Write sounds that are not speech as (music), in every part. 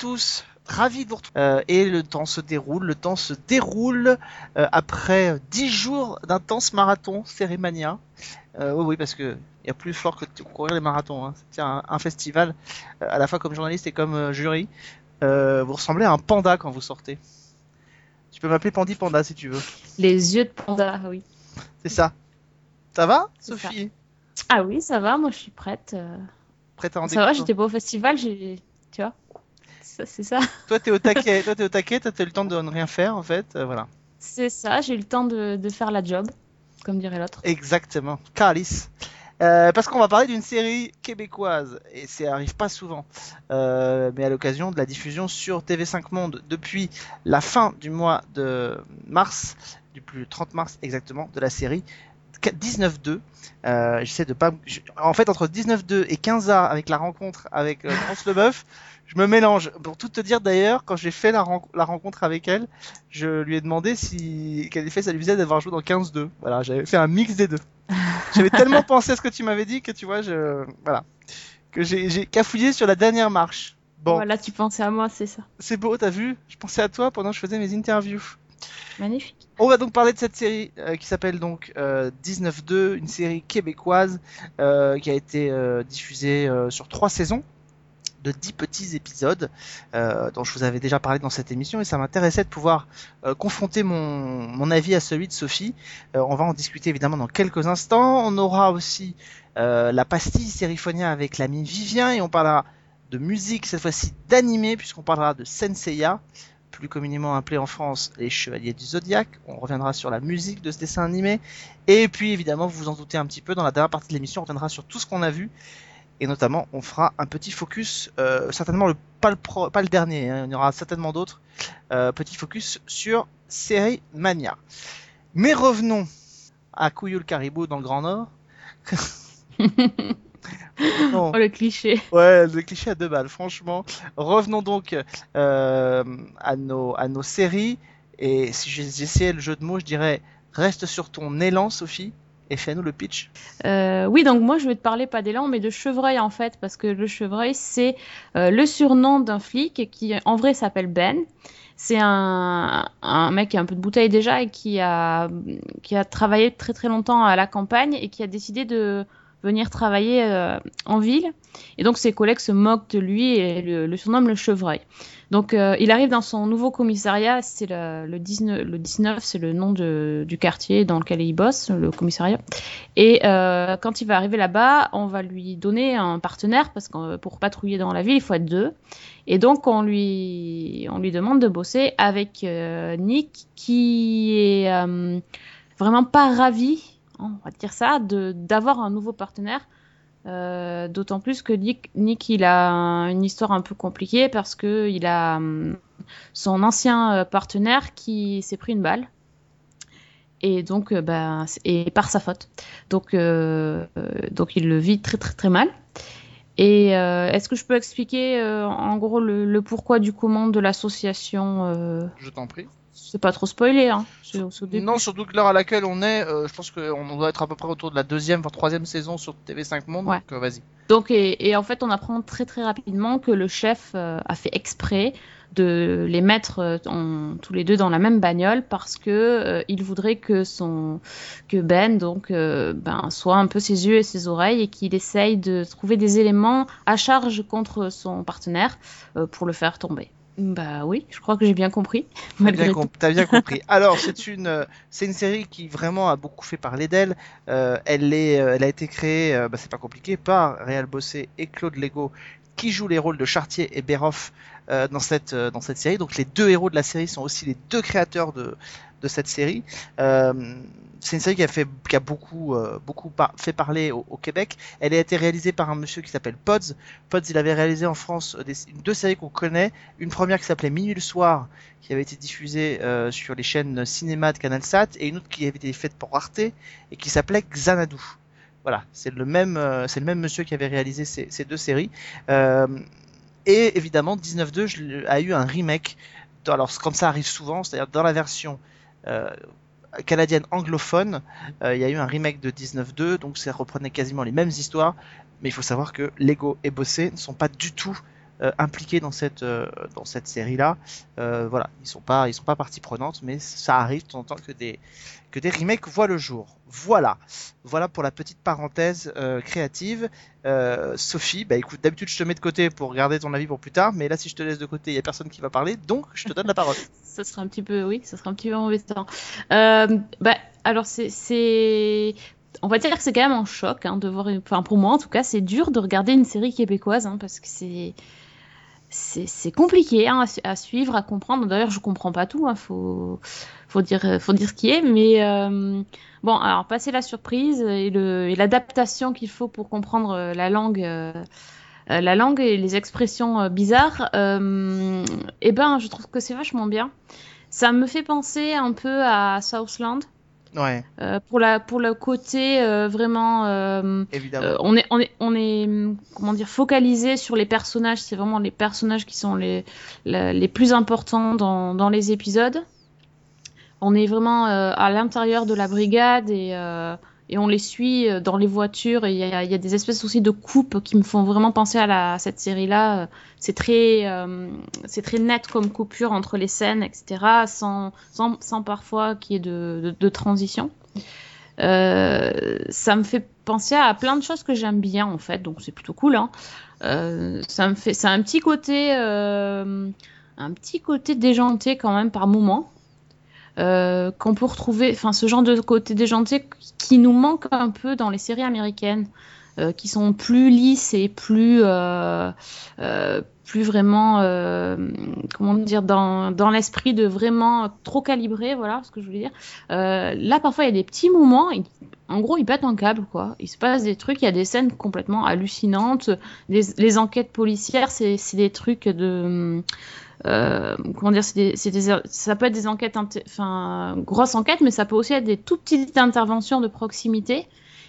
tous, ravi de vous retrouver. Euh, et le temps se déroule, le temps se déroule euh, après 10 jours d'intense marathon Cérémania. Euh, oui, oui, parce que il y a plus fort que de courir les marathons. Hein. C'est un, un festival, à la fois comme journaliste et comme jury. Vous ressemblez à un panda quand vous sortez. Tu peux m'appeler Pandi Panda si tu veux. Les yeux de panda, oui. C'est ça. Ça va, Sophie? Ah oui, ça va, moi je suis prête. Prête à en Ça va, j'étais pas au festival, j'ai. C'est ça. (laughs) Toi, t'es au taquet. Toi, t'es au taquet. T'as eu le temps de ne rien faire, en fait. Euh, voilà. C'est ça, j'ai eu le temps de, de faire la job, comme dirait l'autre. Exactement. Calice. Euh, parce qu'on va parler d'une série québécoise et ça arrive pas souvent, euh, mais à l'occasion de la diffusion sur TV5 Monde depuis la fin du mois de mars, du plus 30 mars exactement, de la série 19-2. Euh, J'essaie de pas. En fait, entre 19-2 et 15A avec la rencontre avec euh, France Leboeuf, je me mélange. Pour tout te dire d'ailleurs, quand j'ai fait la, ren- la rencontre avec elle, je lui ai demandé si quel effet ça lui faisait d'avoir joué dans 15-2. Voilà, j'avais fait un mix des deux. (laughs) J'avais tellement pensé à ce que tu m'avais dit que tu vois, je voilà, que j'ai cafouillé sur la dernière marche. Bon, Voilà, tu pensais à moi, c'est ça. c'est beau, t'as vu? Je pensais à toi pendant que je faisais mes interviews. Magnifique. On va donc parler de cette série euh, qui s'appelle donc euh, 19-2, une série québécoise euh, qui a été euh, diffusée sur trois saisons de 10 petits épisodes euh, dont je vous avais déjà parlé dans cette émission et ça m'intéressait de pouvoir euh, confronter mon, avis à celui de Sophie. Euh, on va en discuter évidemment dans quelques instants. On aura aussi la pastille Sériphonia avec l'ami Vivien et on parlera de musique, cette fois-ci d'animé puisqu'on parlera de Senseiya plus communément appelé en France les Chevaliers du Zodiaque. On reviendra sur la musique de ce dessin animé. Et puis évidemment, vous vous en doutez un petit peu, dans la dernière partie de l'émission, on reviendra sur tout ce qu'on a vu. Et notamment, on fera un petit focus, euh, certainement le, pas, le pro- pas le dernier, hein, il y en aura certainement d'autres, euh, petit focus sur Série Mania. Mais revenons à Couillou le Caribou dans le Grand Nord. (laughs) Non. Oh, le cliché. Ouais, le cliché à deux balles, franchement. Revenons donc euh, à, nos, à nos séries. Et si j'essayais le jeu de mots, je dirais reste sur ton élan, Sophie, et fais-nous le pitch. Euh, oui, donc moi je vais te parler pas d'élan, mais de chevreuil en fait, parce que le chevreuil c'est euh, le surnom d'un flic qui en vrai s'appelle Ben. C'est un, un mec qui a un peu de bouteille déjà et qui a, qui a travaillé très très longtemps à la campagne et qui a décidé de venir travailler euh, en ville. Et donc ses collègues se moquent de lui et le, le surnomment le chevreuil. Donc euh, il arrive dans son nouveau commissariat, c'est le, le 19, le 19 c'est le nom de, du quartier dans lequel il bosse, le commissariat. Et euh, quand il va arriver là-bas, on va lui donner un partenaire parce que euh, pour patrouiller dans la ville, il faut être deux. Et donc on lui on lui demande de bosser avec euh, Nick qui est euh, vraiment pas ravi, on va dire ça, d'avoir un nouveau partenaire. Euh, D'autant plus que Nick, Nick, il a une histoire un peu compliquée parce que il a hum, son ancien euh, partenaire qui s'est pris une balle et donc euh, c'est- et par sa faute. Donc donc il le vit très très très mal. Et est-ce que je peux expliquer en gros le, le pourquoi du comment de l'association Je t'en prie. C'est pas trop spoilé, hein. C'est c'est. Non, surtout que l'heure à laquelle on est, euh, je pense qu'on doit être à peu près autour de la deuxième, voire troisième saison sur TV5 Monde. Ouais. Donc euh, vas-y. Donc, et, et en fait, on apprend très très rapidement que le chef euh, a fait exprès de les mettre en- tous les deux dans la même bagnole parce que il voudrait que son que Ben donc ben soit un peu ses yeux et ses oreilles et qu'il essaye de trouver des éléments à charge contre son partenaire pour le faire tomber. Bah oui, je crois que j'ai bien compris. T'as bien, (laughs) compris. Alors, c'est une, euh, c'est une série qui vraiment a beaucoup fait parler d'elle. Euh, elle, est, euh, elle a été créée, bah, c'est pas compliqué, par Réal Bossé et Claude Lego, qui jouent les rôles de Chartier et Béroff euh, dans, cette, euh, dans cette série. Donc, les deux héros de la série sont aussi les deux créateurs de, de cette série. Euh, c'est une série qui a fait, qui a beaucoup, euh, beaucoup fait parler au, Québec. Elle a été réalisée par un monsieur qui s'appelle Pods. Pods, il avait réalisé en France euh, deux séries qu'on connaît. Une première qui s'appelait Minuit le soir, qui avait été diffusée sur les chaînes cinéma de CanalSat, et une autre qui avait été faite pour Arte et qui s'appelait Xanadu. Voilà, c'est le même, c'est le même monsieur qui avait réalisé ces, deux séries. Et évidemment, 19.2 je l'ai- a eu un remake alors comme ça arrive souvent, c'est-à-dire dans la version canadienne anglophone, euh, il y a eu un remake de 19.2, donc ça reprenait quasiment les mêmes histoires, mais il faut savoir que Lego et Bossé ne sont pas du tout euh, impliqués dans cette euh, dans cette série là. voilà, ils sont pas ils sont pas partie prenante, mais ça arrive de temps en temps que des que des remakes voient le jour. Voilà, voilà pour la petite parenthèse euh, créative. Euh, Sophie, bah écoute, d'habitude je te mets de côté pour garder ton avis pour plus tard, mais là si je te laisse de côté, il y a personne qui va parler, donc je te donne la parole. (laughs) ça serait un petit peu, oui, ça serait un petit peu embêtant. Euh, bah alors c'est on va dire que c'est quand même un choc hein, de voir. Enfin, pour moi, en tout cas, c'est dur de regarder une série québécoise hein, parce que c'est c'est compliqué hein, à, suivre, à comprendre. D'ailleurs, je comprends pas tout. Hein, faut faut dire faut dire ce qui est. Mais euh, bon, alors passer la surprise et l'adaptation qu'il faut pour comprendre euh, la langue. Euh, la langue et les expressions bizarres, euh, eh ben, je trouve que c'est vachement bien. Ça me fait penser un peu à Southland, Ouais. Euh, pour la pour le côté euh, vraiment euh, Évidemment. on est on est on est comment dire focalisé sur les personnages c'est vraiment les personnages qui sont les les plus importants dans dans les épisodes on est vraiment à l'intérieur de la brigade et et on les suit euh, dans les voitures il y, a, des espèces aussi de coupes qui me font vraiment penser à, cette série là c'est très euh, c'est très net comme coupure entre les scènes etc sans parfois qu'il y ait de, transition. Euh, ça me fait penser à plein de choses que j'aime bien en fait donc c'est plutôt cool hein. euh, ça me c'est un petit côté euh, un petit côté déjanté quand même par moment euh, qu'on peut retrouver, enfin ce genre de côté déjanté qui nous manque un peu dans les séries américaines, euh, qui sont plus lisses et plus euh, plus vraiment comment dire dans, dans l'esprit de vraiment trop calibré, voilà ce que je voulais dire. Là parfois il y a des petits moments, en gros ils pètent un câble quoi. Il se passe des trucs, il y a des scènes complètement hallucinantes, les, les enquêtes policières c'est des trucs de euh, comment dire, des, des, ça peut être des enquêtes, enfin, grosses enquêtes, mais ça peut aussi être des tout petites interventions de proximité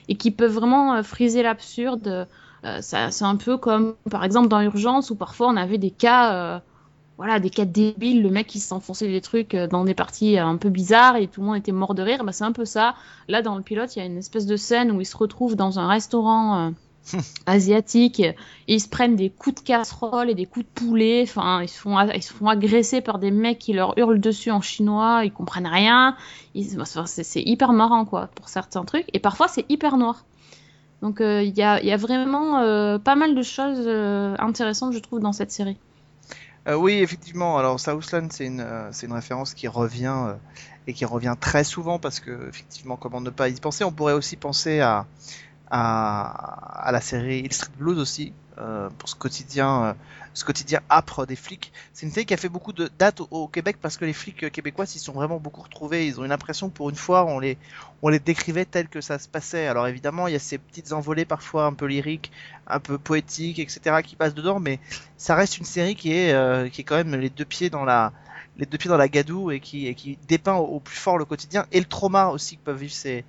et qui peuvent vraiment euh, friser l'absurde. Euh, c'est un peu comme, par exemple, dans Urgence où parfois on avait des cas, voilà, des cas débiles, le mec qui s'enfonçait des trucs dans des parties un peu bizarres et tout le monde était mort de rire. Bah, c'est un peu ça. Là, dans le pilote, il y a une espèce de scène où il se retrouve dans un restaurant (laughs) asiatiques, ils se prennent des coups de casserole et des coups de poulet, enfin ils se font ils se font agresser par des mecs qui leur hurlent dessus en chinois, ils comprennent rien, c'est hyper marrant quoi pour certains trucs. Et parfois c'est hyper noir. Donc il euh, y, a, y, a, vraiment euh, pas mal de choses euh, intéressantes je trouve dans cette série. oui effectivement, alors Southland c'est une, une référence qui revient et qui revient très souvent parce que effectivement comment ne pas y penser, on pourrait aussi penser à à, la série Illustrated Blues aussi, euh, pour ce quotidien, euh, ce quotidien âpre des flics. C'est une série qui a fait beaucoup de dates au, Québec parce que les flics québécois s'y sont vraiment beaucoup retrouvés. Ils ont une impression pour une fois, on les, on les décrivait tels que ça se passait. Alors évidemment, il y a ces petites envolées parfois un peu lyriques, un peu poétiques, etc. qui passent dedans, mais ça reste une série qui est, euh, qui est quand même les deux pieds dans la, les deux pieds dans la gadoue et qui, et qui dépeint au, au, plus fort le quotidien et le trauma aussi que peuvent vivre ces,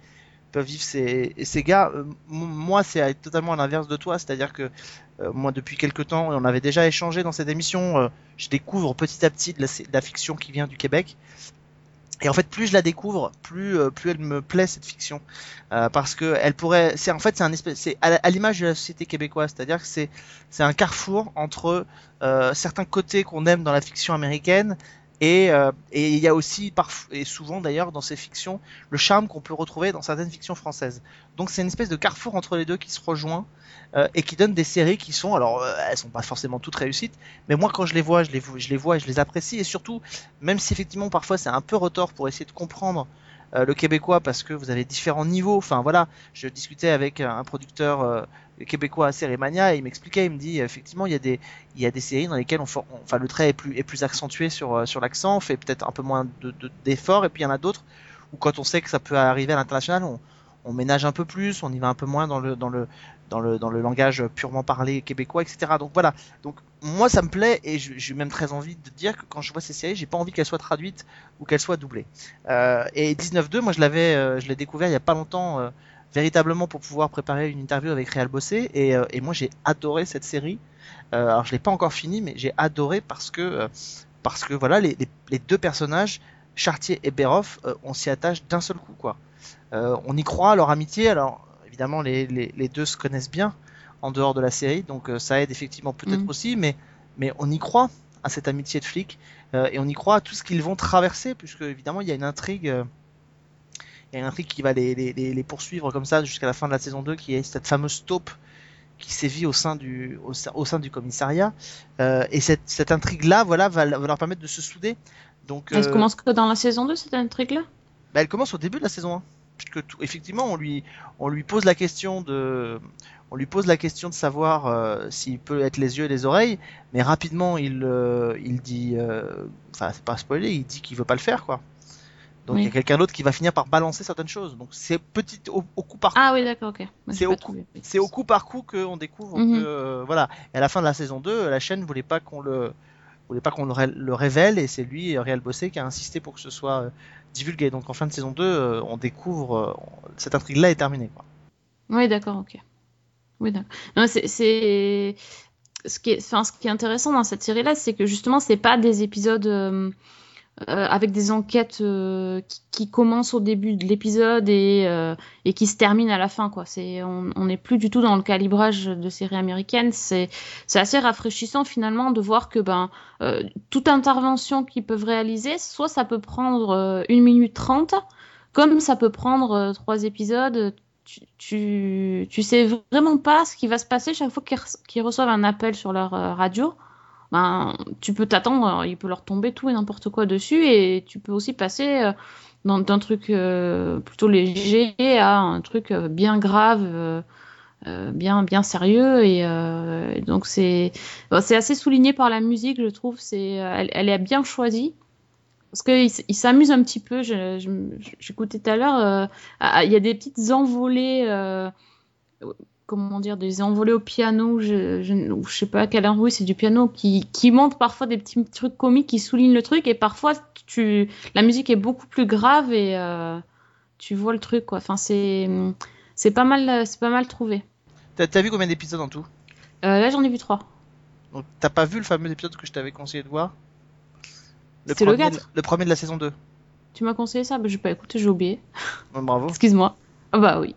peuvent vivre ces, ces gars. Euh, moi, c'est totalement à l'inverse de toi, c'est-à-dire que euh, moi, depuis quelques temps, on avait déjà échangé dans cette émission, euh, je découvre petit à petit de la, fiction qui vient du Québec. Et en fait, plus je la découvre, plus plus elle me plaît cette fiction, parce que elle pourrait, c'est en fait c'est un espèce, c'est à, à l'image de la société québécoise, c'est-à-dire que c'est c'est un carrefour entre certains côtés qu'on aime dans la fiction américaine et, euh, et il y a aussi, et souvent d'ailleurs dans ces fictions, le charme qu'on peut retrouver dans certaines fictions françaises. Donc c'est une espèce de carrefour entre les deux qui se rejoint euh, et qui donne des séries qui sont, alors euh, elles sont pas forcément toutes réussites, mais moi quand je les vois, je les, vois et je les apprécie. Et surtout, même si effectivement parfois c'est un peu retort pour essayer de comprendre le québécois parce que vous avez différents niveaux. Enfin voilà, je discutais avec un producteur québécois à Sérémania et il m'expliquait, il me dit effectivement il y a des il y a des séries dans lesquelles on, enfin le trait est plus est plus accentué sur euh, sur l'accent, on fait peut-être un peu moins de d'efforts et puis il y en a d'autres où quand on sait que ça peut arriver à l'international, on, ménage un peu plus, on y va un peu moins dans le dans le dans le dans le langage purement parlé québécois, etc. Donc voilà. Donc moi ça me plaît et j'ai même très envie de dire que quand je vois ces séries, j'ai pas envie qu'elles soient traduites ou qu'elles soient doublées. Euh, et 19.2, moi je l'avais, euh, je l'ai découvert il y a pas longtemps. Véritablement pour pouvoir préparer une interview avec Réal Bossé et, euh, et moi j'ai adoré cette série. alors je l'ai pas encore fini mais j'ai adoré parce que parce que voilà, les, les, les deux personnages, Chartier et Beroff, euh, on s'y attache d'un seul coup, quoi. Euh, on y croit à leur amitié. Alors, évidemment, les, les, deux se connaissent bien en dehors de la série, donc euh, ça aide effectivement peut-être Mhm. aussi, mais, mais on y croit à cette amitié de flics euh, et on y croit à tout ce qu'ils vont traverser, puisque évidemment, il y a une intrigue. euh, il y a une intrigue qui va les, les, les, poursuivre comme ça jusqu'à la fin de la saison 2, qui est cette fameuse taupe qui sévit au sein du, au, sein- au sein du commissariat. Euh, et cette, cette intrigue-là, voilà, va, va leur permettre de se souder. Donc, Elle euh, commence que dans la saison 2, cette intrigue-là? Bah, elle commence au début de la saison 1. Puisque tout, effectivement, on lui, on lui pose la question de, on lui pose la question de savoir euh, s'il peut être les yeux et les oreilles, mais rapidement il, euh, il dit, enfin c'est pas spoilé, il dit qu'il veut pas le faire quoi. Donc il y a quelqu'un d'autre qui va finir par balancer certaines choses. Donc c'est petit au, au coup par Ah oui, d'accord, ok. C'est au trouvé. c'est au coup par coup qu'on découvre Mhm. que euh, voilà. Et à la fin de la saison 2, la chaîne voulait pas qu'on le voulait pas qu'on le, ré- le révèle et c'est lui, Réal Bossé, qui a insisté pour que ce soit euh, divulgué. Donc en fin de saison 2, euh, on découvre cette intrigue-là est terminée. Quoi. Oui, d'accord, ok. Oui, d'accord. Non, c'est, c'est... Ce, qui est... Enfin, ce qui est intéressant dans cette série-là, c'est que justement, c'est pas des épisodes euh, avec des enquêtes euh, qui, commencent au début de l'épisode et, euh, et qui se terminent à la fin, quoi. C'est... On n'est plus du tout dans le calibrage de séries américaines. C'est, assez rafraîchissant, finalement, de voir que ben, toute intervention qu'ils peuvent réaliser, soit ça peut prendre euh, 1 minute 30, comme ça peut prendre euh, trois épisodes tu, tu, sais vraiment pas ce qui va se passer chaque fois qu'ils re- qu'ils reçoivent un appel sur leur radio. Ben, tu peux t'attendre, euh, il peut leur tomber tout et n'importe quoi dessus, et tu peux aussi passer euh, d'un truc euh, plutôt léger à un truc euh, bien grave, bien bien sérieux, et, donc c'est assez souligné par la musique, je trouve. C'est elle, est bien choisie. Parce qu'il il s'amuse un petit peu. J'écoutais tout à l'heure, ah, il y a des petites envolées, comment dire, des envolées au piano, je, je, je sais pas à quelle heure, oui, c'est du piano qui, qui montre parfois des petits trucs comiques qui soulignent le truc, et parfois tu, la musique est beaucoup plus grave et euh, tu vois le truc, quoi. Enfin, c'est, c'est pas mal, c'est pas mal trouvé. T'as vu combien d'épisodes en tout? Euh, là, j'en ai vu trois. Donc t'as pas vu le fameux épisode que je t'avais conseillé de voir? C'est le premier, quatre. le premier de la saison 2. Tu m'as conseillé ça, bah, j'ai pas écouté, j'ai oublié. Ouais, bravo. (laughs) Excuse-moi. Ah bah oui.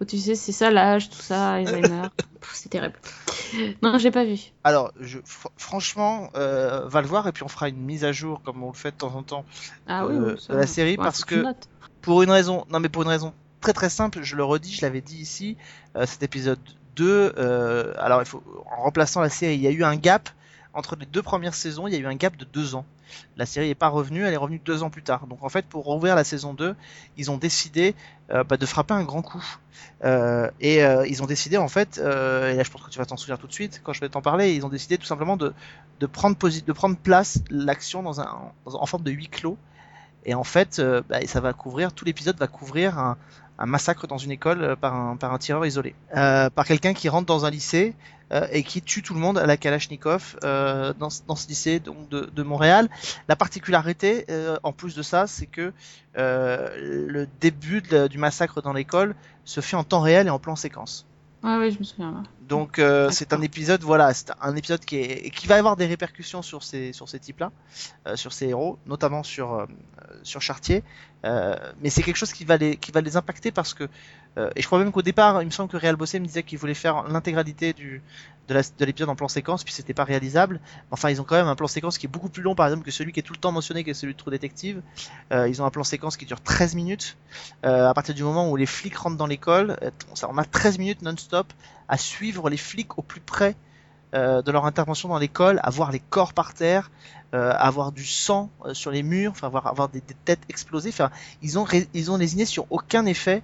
Oh, tu sais, c'est ça l'âge, tout ça, Alzheimer. (laughs) C'est terrible. Non, j'ai pas vu. Alors, je, fr- franchement, euh, va le voir et puis on fera une mise à jour comme on le fait de temps en temps Ah Euh, oui, ça de la série Ouais, parce que-. Pour une raison, non mais pour une raison très très simple, je le redis, je l'avais dit ici, euh, cet épisode 2, euh, alors il faut, en remplaçant la série, il y a eu un gap entre les deux premières saisons, il y a eu un gap de deux ans. La série n'est pas revenue, elle est revenue deux ans plus tard. Donc en fait, pour rouvrir la saison 2, ils ont décidé euh, bah, de frapper un grand coup. Euh, et euh, ils ont décidé en fait, et là je pense que tu vas t'en souvenir tout de suite quand je vais t'en parler, ils ont décidé tout simplement de, prendre, place l'action dans un, en forme de huis clos. Et en fait, bah, ça va couvrir, tout l'épisode va couvrir un, un massacre dans une école euh, par un, par un tireur isolé. Euh, par quelqu'un qui rentre dans un lycée euh, et qui tue tout le monde à la Kalachnikov euh, dans, dans ce lycée donc, de, de Montréal. La particularité, euh, en plus de ça, c'est que le début du massacre dans l'école se fait en temps réel et en plan séquence. Ouais, je me souviens. Donc euh, c'est un épisode, voilà, c'est un épisode qui est qui va avoir des répercussions sur ces sur ces types-là, euh, sur ces héros, notamment sur euh, sur Chartier. Mais c'est quelque chose qui va les qui va les impacter parce que euh, et je crois même qu'au départ, il me semble que Real Bossé me disait qu'il voulait faire l'intégralité de l'épisode en plan séquence, puis c'était pas réalisable. Enfin, ils ont quand même un plan séquence qui est beaucoup plus long, par exemple, que celui qui est tout le temps mentionné, qui est celui de True Detective. Euh, ils ont un plan séquence qui dure 13 minutes. Euh, à partir du moment où les flics rentrent dans l'école, on a 13 minutes non-stop à suivre les flics au plus près de leur intervention dans l'école, à voir les corps par terre, euh, à voir du sang sur les murs, enfin avoir, avoir des, têtes explosées. Ils ont ré- ils ont lésiné sur aucun effet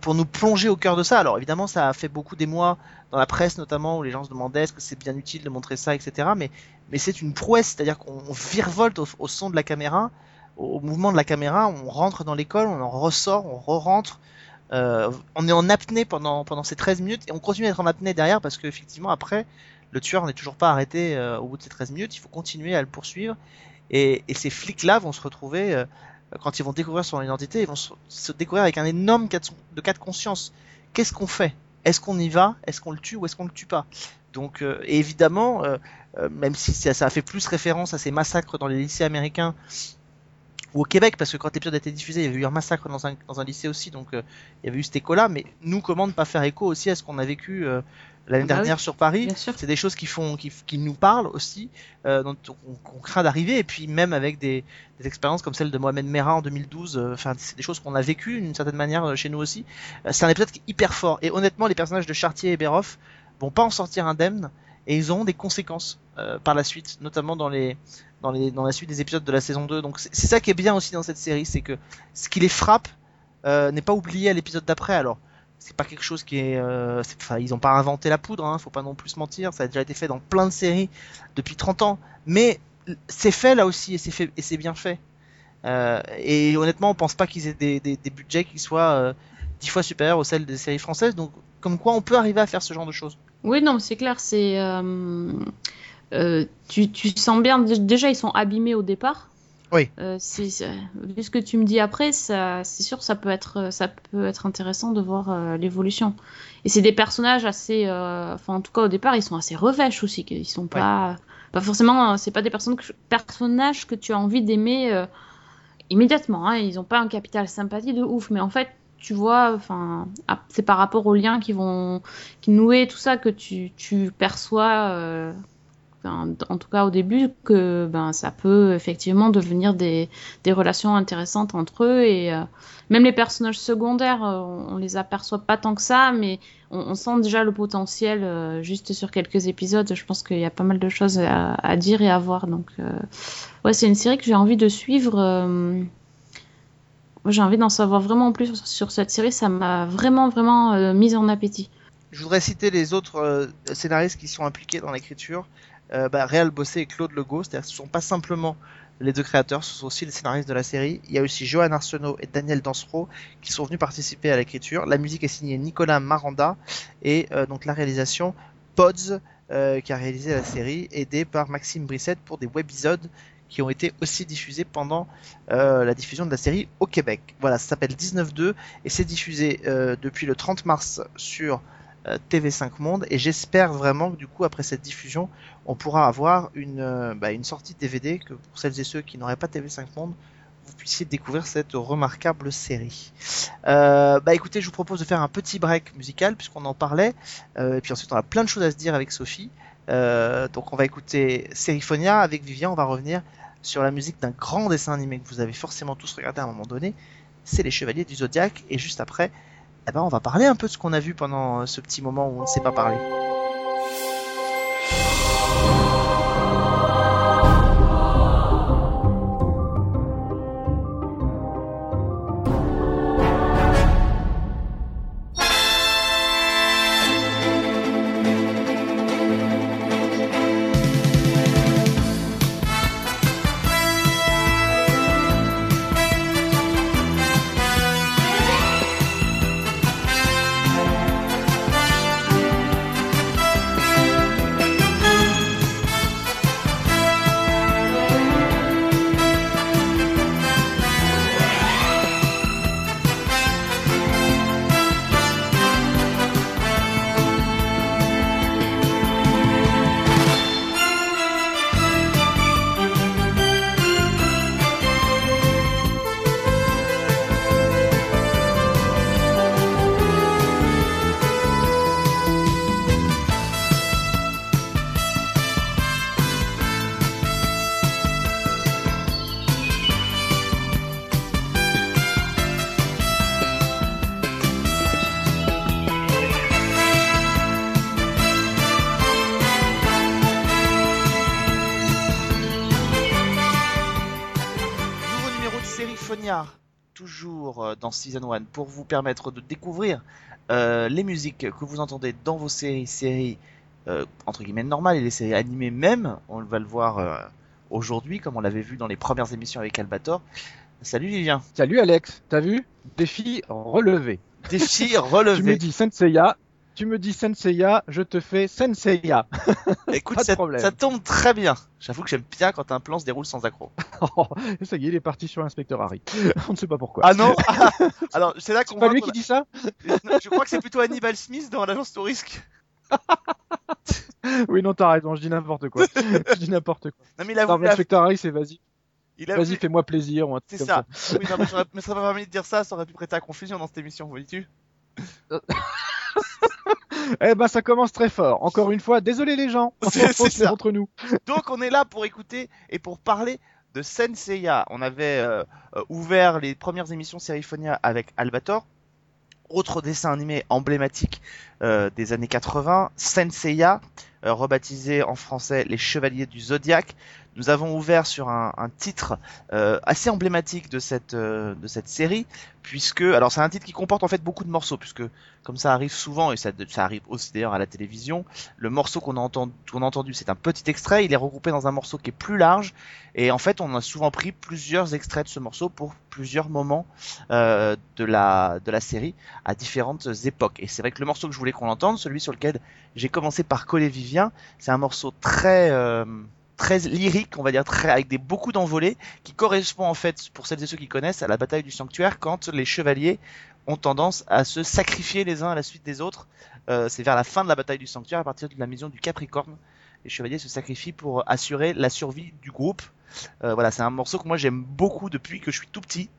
pour nous plonger au cœur de ça. Alors évidemment, ça a fait beaucoup d'émoi dans la presse notamment où les gens se demandaient est-ce que c'est bien utile de montrer ça, etc. Mais mais c'est une prouesse, c'est-à-dire qu'on on virevolte au, au son de la caméra, au, mouvement de la caméra, on rentre dans l'école, on en ressort, on re-rentre. Euh, on est en apnée pendant, ces 13 minutes et on continue d'être en apnée derrière parce qu'effectivement après le tueur n'est toujours pas arrêté euh, au bout de ces 13 minutes, il faut continuer à le poursuivre et, ces flics là vont se retrouver euh, quand ils vont découvrir son identité, ils vont se, découvrir avec un énorme cas de, conscience. Qu'est-ce qu'on fait? Est-ce qu'on y va? Est-ce qu'on le tue ou est-ce qu'on le tue pas? Donc euh, évidemment euh, euh, même si ça, ça a fait plus référence à ces massacres dans les lycées américains ou au Québec, parce que quand l'épisode a été diffusé, il y avait eu un massacre dans un, dans un lycée aussi, donc euh, il y avait eu cet écho-là. Mais nous, comment ne pas faire écho aussi à ce qu'on a vécu euh, l'année Bah oui, dernière sur Paris? C'est des choses qui font, qui, qui nous parlent aussi, euh, dont on, qu'on craint d'arriver, et puis même avec des, des expériences comme celle de Mohamed Merah en 2012. euh, Enfin, c'est des choses qu'on a vécues d'une certaine manière euh, chez nous aussi. Euh, c'est un épisode qui est hyper fort, et honnêtement, les personnages de Chartier et Beroff vont pas en sortir indemnes, et ils auront des conséquences euh, par la suite, notamment dans la suite des épisodes de la saison 2. Donc c'est ça qui est bien aussi dans cette série, c'est que ce qui les frappe euh, n'est pas oublié à l'épisode d'après. Alors c'est pas quelque chose qui est, euh, enfin ils ont pas inventé la poudre, hein, faut pas non plus se mentir. Ça a déjà été fait dans plein de séries depuis 30 ans, mais c'est fait là aussi et c'est bien fait. Et honnêtement, on pense pas qu'ils aient des, budgets qui soient euh, dix fois supérieurs aux celles des séries françaises. Donc comme quoi on peut arriver à faire ce genre de choses. Oui, non, c'est clair, c'est. euh, euh, tu, tu sens bien, dé- déjà, ils sont abîmés au départ. Oui. Euh, vu ce que tu me dis après, c'est sûr, ça peut être, ça peut être intéressant de voir euh, l'évolution. Et c'est des personnages assez, enfin, en tout cas au départ, ils sont assez revêches aussi. Ils sont pas, pas forcément, c'est pas des personnes que- personnages que tu as envie d'aimer immédiatement. Hein. Ils ont pas un capital sympathie de ouf, mais en fait, tu vois, enfin, ah, c'est par rapport aux liens qui vont, qui nouer tout ça que tu, tu perçois. euh, en tout cas au début, que ben, ça peut effectivement devenir des, des relations intéressantes entre eux. Et euh, même les personnages secondaires, euh, on, on les aperçoit pas tant que ça, mais on, sent déjà le potentiel juste sur quelques épisodes. Je pense qu'il y a pas mal de choses à, à dire et à voir. Donc, ouais, c'est une série que j'ai envie de suivre. J'ai envie d'en savoir vraiment plus sur, cette série. Ça m'a vraiment, vraiment euh, mise en appétit. Je voudrais citer les autres euh, scénaristes qui sont impliqués dans l'écriture. Euh, bah, Réal Bossé et Claude Legault, c'est-à-dire ce ne sont pas simplement les deux créateurs, ce sont aussi les scénaristes de la série. Il y a aussi Johan Arsenault et Daniel Dansereau qui sont venus participer à l'écriture. La musique est signée Nicolas Maranda et euh, donc la réalisation Pods qui a réalisé la série, aidé par Maxime Brissette pour des webisodes qui ont été aussi diffusés pendant euh, la diffusion de la série au Québec. Voilà, ça s'appelle 19.2 et c'est diffusé euh, depuis le 30 mars sur euh, TV5 Monde et j'espère vraiment que du coup après cette diffusion on pourra avoir une, bah, une sortie DVD que pour celles et ceux qui n'auraient pas TV5 Monde vous puissiez découvrir cette remarquable série. Bah écoutez je vous propose de faire un petit break musical puisqu'on en parlait et puis ensuite on a plein de choses à se dire avec Sophie donc on va écouter Seriphonia avec Vivian on va revenir sur la musique d'un grand dessin animé que vous avez forcément tous regardé à un moment donné c'est les Chevaliers du Zodiaque et juste après eh ben, on va parler un peu de ce qu'on a vu pendant ce petit moment où on ne s'est pas parlé. Season 1, pour vous permettre de découvrir euh, les musiques que vous entendez dans vos séries, séries euh, entre guillemets normales et les séries animées même. On va le voir euh, aujourd'hui, comme on l'avait vu dans les premières émissions avec Albator. Salut Vivien. Salut Alex, t'as vu? Défi relevé. Défi (laughs) Tu me relevé. dis Senseiya, tu me dis Senseiya, je te fais Senseiya. (laughs) Écoute, pas de ça, problème. ça tombe très bien. J'avoue que j'aime bien quand un plan se déroule sans accroc. (laughs) ça y est, il est parti sur l'inspecteur Harry. (laughs) On ne sait pas pourquoi. Ah non Alors, c'est là qu'on pas lui qui dit ça Je crois que c'est plutôt Hannibal Smith dans l'agence Touriste Oui, non, t'as raison, je dis n'importe quoi. je dis n'importe quoi. Non, mais il a Non, voulu mais la- Inspecteur Harry, c'est vas-y. Vas-y, fais-moi plaisir. C'est ça. Oui, non, mais, ça m'a permis de dire ça, ça aurait pu prêter à confusion dans cette émission, vois-tu (laughs) Eh ben, ça commence très fort. Encore une fois, désolé les gens. C'est- entre nous. (laughs) Donc on est là pour écouter et pour parler de Senseiya. On avait euh, euh, ouvert les premières émissions Seriphonia avec Albator. Autre dessin animé emblématique euh, des années 80, Senseiya, euh, rebaptisé en français Les Chevaliers du Zodiaque. Nous avons ouvert sur un, un titre euh, assez emblématique de cette euh, de cette série, puisque alors c'est un titre qui comporte en fait beaucoup de morceaux, puisque comme ça arrive souvent et ça, ça arrive aussi d'ailleurs à la télévision, le morceau qu'on a a entendu, c'est un petit extrait, il est regroupé dans un morceau qui est plus large, et en fait, on a souvent pris plusieurs extraits de ce morceau pour plusieurs moments euh, de la de la série à différentes époques. Et c'est vrai que le morceau que je voulais qu'on entende, celui sur lequel j'ai commencé par coller Vivien, c'est un morceau très euh, très lyrique, on va dire, avec des beaucoup d'envolées, qui correspond en fait, pour celles et ceux qui connaissent, à la bataille du sanctuaire quand les chevaliers ont tendance à se sacrifier les uns à la suite des autres. Euh, c'est vers la fin de la bataille du sanctuaire, à partir de la maison du Capricorne, les chevaliers se sacrifient pour assurer la survie du groupe. Euh, voilà, c'est un morceau que moi j'aime beaucoup depuis que je suis tout petit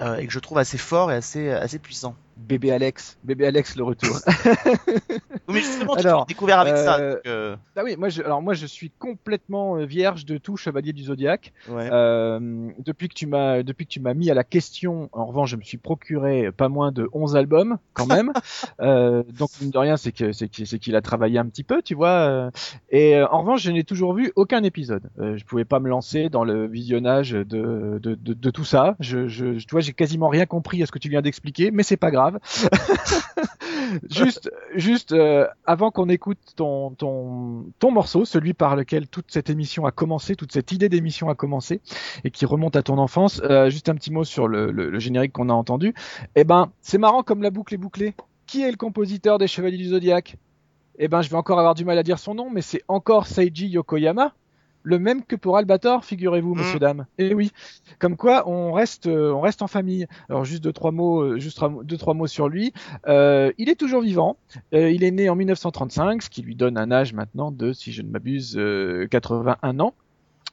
euh, et que je trouve assez fort et assez assez puissant. Bébé Alex. Bébé Alex, le retour. (laughs) Mais justement, tu Alors, découvert avec ça. donc, euh, ah oui, moi, je, alors moi, je suis complètement euh, vierge de tout Chevalier du Zodiaque. ouais. Euh, depuis que tu m'as depuis que tu m'as mis à la question, en revanche, je me suis procuré pas moins de 11 albums quand même. (laughs) donc mine de rien, c'est que c'est qu'il a travaillé un petit peu, tu vois. et en revanche, je n'ai toujours vu aucun épisode. Je pouvais pas me lancer dans le visionnage de de, de, de tout ça. Je, je tu vois, j'ai quasiment rien compris à ce que tu viens d'expliquer, mais c'est pas grave. (laughs) juste juste euh, avant qu'on écoute ton morceau, celui par lequel toute cette émission a commencé, toute cette idée d'émission a commencé et qui remonte à ton enfance. Euh, juste un petit mot sur le générique qu'on a entendu. Eh ben, c'est marrant comme la boucle est bouclée. Qui est le compositeur des Chevaliers du Zodiaque Eh ben, je vais encore avoir du mal à dire son nom, mais c'est encore Seiji Yokoyama, le même que pour Albator, figurez-vous, Mm. messieurs dames. Et oui, comme quoi on reste, euh, on reste en famille. Alors juste deux trois mots, euh, juste deux trois mots sur lui. Euh, il est toujours vivant. Euh, il est né en 1935, ce qui lui donne un âge maintenant de, si je ne m'abuse, euh, 81 ans.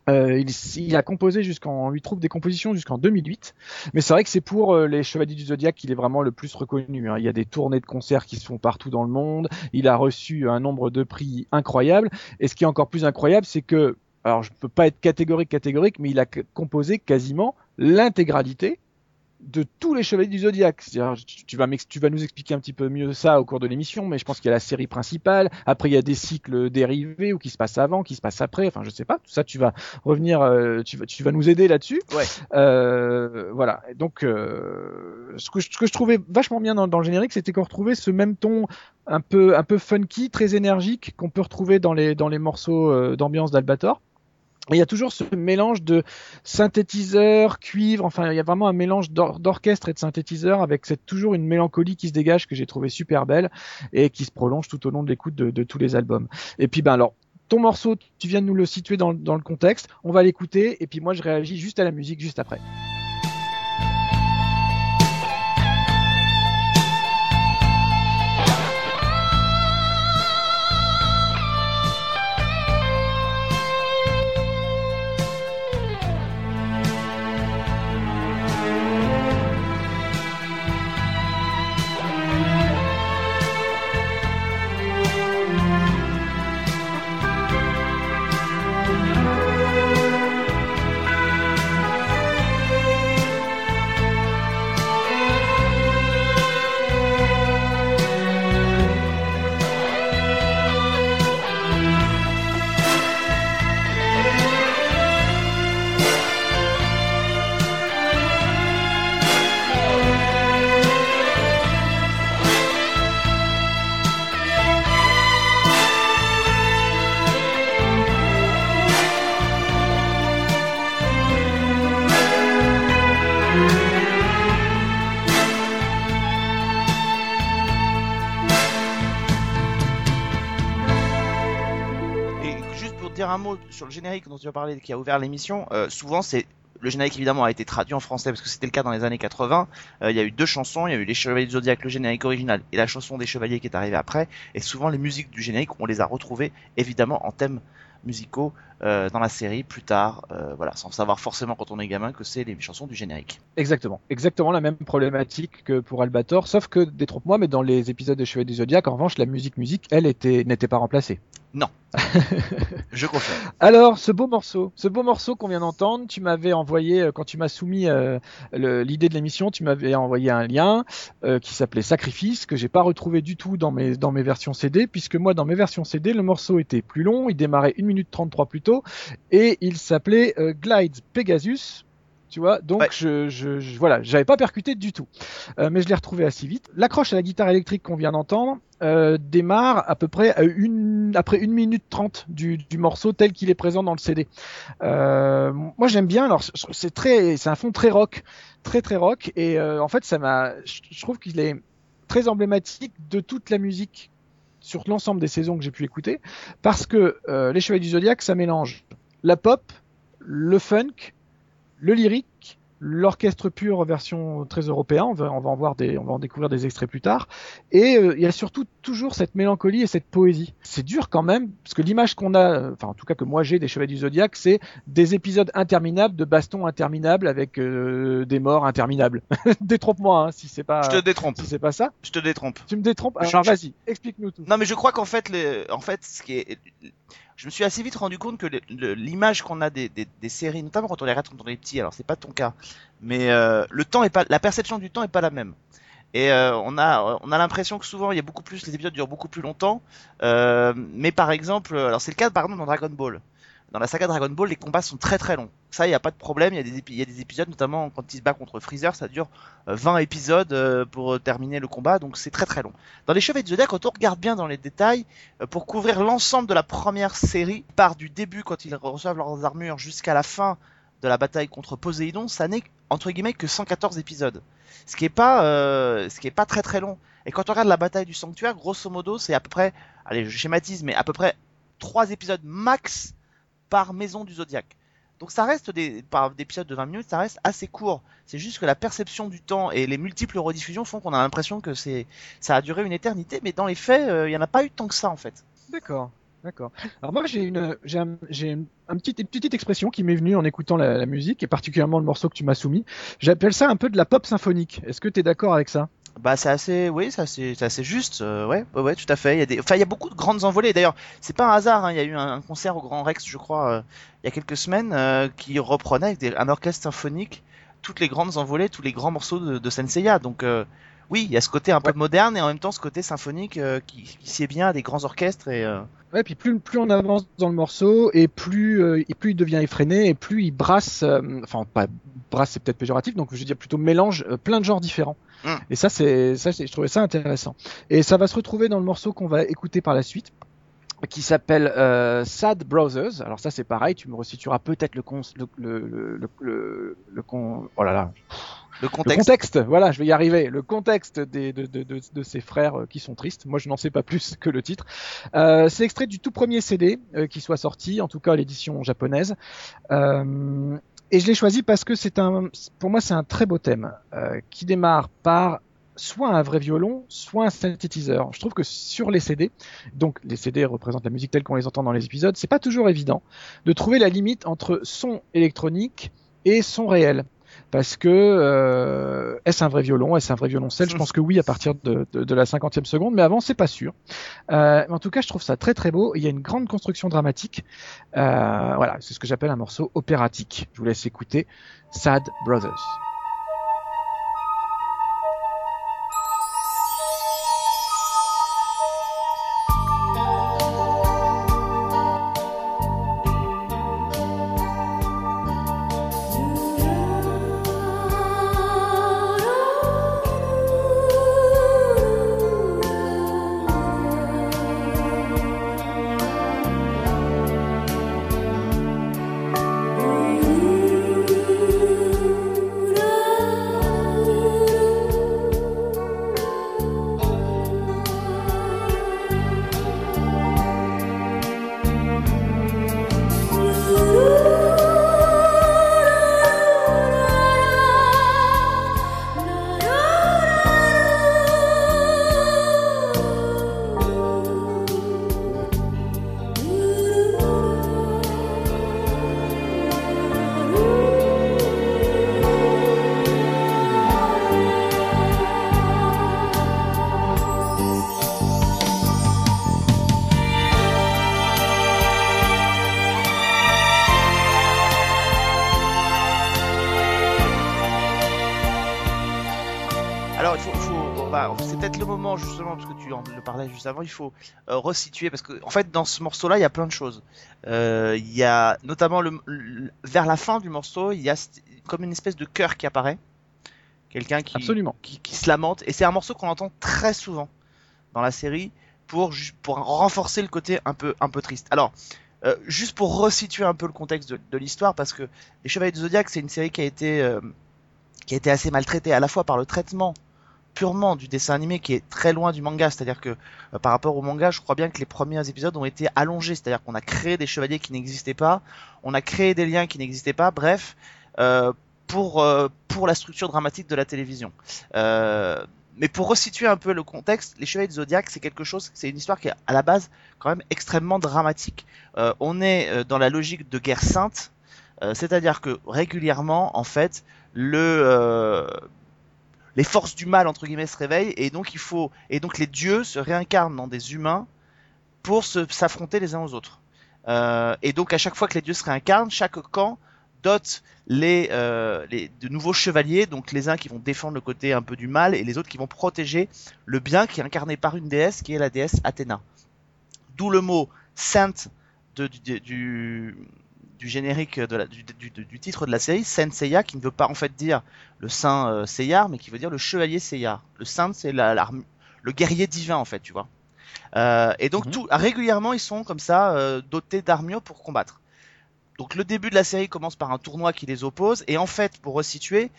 Euh, il, il a composé jusqu'en, on lui trouve des compositions jusqu'en 2008. Mais c'est vrai que c'est pour euh, les Chevaliers du Zodiaque qu'il est vraiment le plus reconnu. hein. Il y a des tournées de concerts qui se font partout dans le monde. Il a reçu un nombre de prix incroyable. Et ce qui est encore plus incroyable, c'est que, alors je peux pas être catégorique catégorique, mais il a composé quasiment l'intégralité de tous les chevaliers du zodiaque. Tu, tu vas m'ex- tu vas nous expliquer un petit peu mieux ça au cours de l'émission, mais je pense qu'il y a la série principale. Après, il y a des cycles dérivés ou qui se passent avant, qui se passent après. Enfin, je sais pas. Tout ça, tu vas revenir, euh, tu vas, tu vas nous aider là-dessus. Ouais. Euh, voilà. Donc, euh, ce, que je, ce que je trouvais vachement bien dans, dans le générique, c'était qu'on retrouvait ce même ton un peu, un peu funky, très énergique qu'on peut retrouver dans les, dans les morceaux euh, d'ambiance d'Albator. Il y a toujours ce mélange de synthétiseur, cuivre, enfin il y a vraiment un mélange d'or- d'orchestre et de synthétiseur avec cette, toujours une mélancolie qui se dégage que j'ai trouvé super belle et qui se prolonge tout au long de l'écoute de, tous les albums. Et puis ben alors, ton morceau, tu viens de nous le situer dans le contexte, on va l'écouter et puis moi je réagis juste à la musique juste après. Un mot sur le générique dont tu as parlé, qui a ouvert l'émission, euh, souvent c'est le générique évidemment a été traduit en français parce que c'était le cas dans les années 80. Euh, il y a eu deux chansons, il y a eu les Chevaliers du Zodiac, le générique original et la chanson des Chevaliers qui est arrivée après. Et souvent les musiques du générique, on les a retrouvées évidemment en thème musicaux euh, dans la série plus tard, voilà, sans savoir forcément quand on est gamin que c'est les chansons du générique. Exactement, exactement la même problématique que pour Albator, sauf que détrompe-moi, mais dans les épisodes de Chevalier du Zodiac, en revanche, la musique musique, elle était n'était pas remplacée. Non, (laughs) je confirme. Alors, ce beau morceau, ce beau morceau qu'on vient d'entendre, tu m'avais envoyé euh, quand tu m'as soumis euh, l'idée de l'émission, tu m'avais envoyé un lien euh, qui s'appelait Sacrifice que j'ai pas retrouvé du tout dans mes dans mes versions CD, puisque moi dans mes versions CD, le morceau était plus long, il démarrait 1 minute 33 plus tôt et il s'appelait euh, Glides Pegasus. Tu vois, donc Ouais. je, je, je- voilà, j'avais pas percuté du tout, Euh, mais je l'ai retrouvé assez vite. L'accroche à la guitare électrique qu'on vient d'entendre euh, démarre à peu près à une, après une minute trente du, du morceau tel qu'il est présent dans le CD. Euh, moi j'aime bien. Alors c'est très, c'est un fond très rock, très très rock, et en fait ça m'a, je trouve qu'il est très emblématique de toute la musique sur l'ensemble des saisons que j'ai pu écouter, parce que les Chevaliers du Zodiac, ça mélange la pop, le funk, le lyrique, l'orchestre pur version très européen. On va, on va en voir des, on va en découvrir des extraits plus tard. Et euh, il y a surtout toujours cette mélancolie et cette poésie. C'est dur quand même, parce que l'image qu'on a, euh, enfin en tout cas que moi j'ai des Chevaliers du Zodiac, c'est des épisodes interminables de bastons interminables avec euh, des morts interminables. (laughs) Détrompe-moi hein, si c'est pas, Je te détrompe. si c'est pas ça. Je te détrompe. Tu me détrompes. Alors je- vas-y, explique-nous tout. Non, mais je crois qu'en fait, les... en fait, ce qui est, je me suis assez vite rendu compte que l'image qu'on a des, séries, notamment quand on les regarde quand on est petit, alors c'est pas ton cas, mais euh, le temps est pas, la perception du temps est pas la même. Et euh, on a, on a l'impression que souvent il y a beaucoup plus, les épisodes durent beaucoup plus longtemps. Euh, mais par exemple, alors c'est le cas par exemple dans Dragon Ball. Dans la saga Dragon Ball, les combats sont très très longs. Ça, il n'y a pas de problème. Il y, a des épisodes, notamment quand il se bat contre Freezer, ça dure euh, 20 épisodes euh, pour euh, terminer le combat, donc c'est très très long. Dans les Chevaliers du Zodiac, quand on regarde bien dans les détails, euh, pour couvrir l'ensemble de la première série, part du début quand ils reçoivent leurs armures jusqu'à la fin de la bataille contre Poséidon, ça n'est entre guillemets que 114 épisodes. Ce qui est pas, euh, ce qui est pas très très long. Et quand on regarde la bataille du sanctuaire, grosso modo, c'est à peu près, allez, je schématise, mais à peu près trois épisodes max par maison du Zodiaque. Donc ça reste des, par des épisodes de 20 minutes, ça reste assez court. C'est juste que la perception du temps et les multiples rediffusions font qu'on a l'impression que c'est, ça a duré une éternité, mais dans les faits, euh, il y en a pas eu tant que ça en fait. D'accord, d'accord. Alors moi j'ai une, j'ai un, un petit, petite expression qui m'est venue en écoutant la, la musique et particulièrement le morceau que tu m'as soumis. J'appelle ça un peu de la pop symphonique. Est-ce que tu es d'accord avec ça? Bah c'est assez, oui, assez, c'est assez juste, euh, ouais, ouais, ouais, tout à fait. Il y a des, enfin il y a beaucoup de grandes envolées. D'ailleurs, c'est pas un hasard. hein, Il y a eu un, concert au Grand Rex, je crois, euh, il y a quelques semaines, euh, qui reprenait avec un orchestre symphonique toutes les grandes envolées, tous les grands morceaux de, de Senseiya. Donc oui, il y a ce côté un peu moderne et en même temps ce côté symphonique euh, qui, qui sied bien à des grands orchestres et euh, Ouais, puis plus, plus on avance dans le morceau et plus, euh, et plus il devient effréné et plus il brasse, euh, enfin pas brasse c'est peut-être péjoratif, donc je veux dire plutôt mélange euh, plein de genres différents. Mm. Et ça c'est, ça c'est- je trouvais ça intéressant. Et ça va se retrouver dans le morceau qu'on va écouter par la suite qui s'appelle euh, Sad Brothers. Alors ça c'est pareil, tu me resitueras peut-être le con, le, le, le, le, le, le con, oh là là, le le contexte. voilà, je vais y arriver. Le contexte des, de, de, de, de ces frères euh, qui sont tristes. Moi, je n'en sais pas plus (laughs) que le titre. Euh, c'est extrait du tout premier CD euh, qui soit sorti, en tout cas l'édition japonaise. Euh, et je l'ai choisi parce que c'est un, pour moi, c'est un très beau thème qui démarre par soit un vrai violon, soit un synthétiseur. Je trouve que sur les CD, donc les CD représentent la musique telle qu'on les entend dans les épisodes, c'est pas toujours évident de trouver la limite entre son électronique et son réel. Parce que euh, est-ce un vrai violon, est-ce un vrai violoncelle? Je pense que oui à partir de, de, de la cinquantième seconde, mais avant c'est pas sûr. Euh, en tout cas, je trouve ça très très beau. Il y a une grande construction dramatique. Euh, voilà, c'est ce que j'appelle un morceau opératique. Je vous laisse écouter Sad Brothers. Tu en le parlais juste avant. Il faut euh, resituer parce que en fait dans ce morceau-là il y a plein de choses. Euh, Il y a notamment le, le- vers la fin du morceau il y a comme une espèce de chœur qui apparaît, quelqu'un qui, qui qui se lamente et c'est un morceau qu'on entend très souvent dans la série pour renforcer le côté un peu un peu triste. Alors euh, juste pour resituer un peu le contexte de, de l'histoire parce que les Chevaliers du Zodiac c'est une série qui a été qui a été assez maltraitée à la fois par le traitement purement du dessin animé qui est très loin du manga, c'est-à-dire que euh, par rapport au manga, je crois bien que les premiers épisodes ont été allongés, c'est-à-dire qu'on a créé des chevaliers qui n'existaient pas, on a créé des liens qui n'existaient pas, bref, euh, pour euh, pour la structure dramatique de la télévision. Euh, mais pour resituer un peu le contexte, les Chevaliers du Zodiac, c'est quelque chose, c'est une histoire qui est à la base quand même extrêmement dramatique. Euh, on est dans la logique de guerre sainte, c'est-à-dire que régulièrement, en fait, le les forces du mal entre guillemets se réveillent et donc il faut et donc les dieux se réincarnent dans des humains pour s'affronter les uns aux autres. Euh, et donc à chaque fois que les dieux se réincarnent, chaque camp dote les, euh, les de nouveaux chevaliers, donc les uns qui vont défendre le côté un peu du mal et les autres qui vont protéger le bien qui est incarné par une déesse qui est la déesse Athéna. D'où le mot sainte du, du générique de la, du, du, du titre de la série, Saint Seiya, qui ne veut pas en fait dire le saint euh, Seyar, mais qui veut dire le chevalier Seyar. Le saint, c'est la, la- le guerrier divin en fait, tu vois. Euh, et donc Mhm. tout, régulièrement, ils sont comme ça euh, dotés d'armures pour combattre. Donc le début de la série commence par un tournoi qui les oppose, et en fait, pour resituer,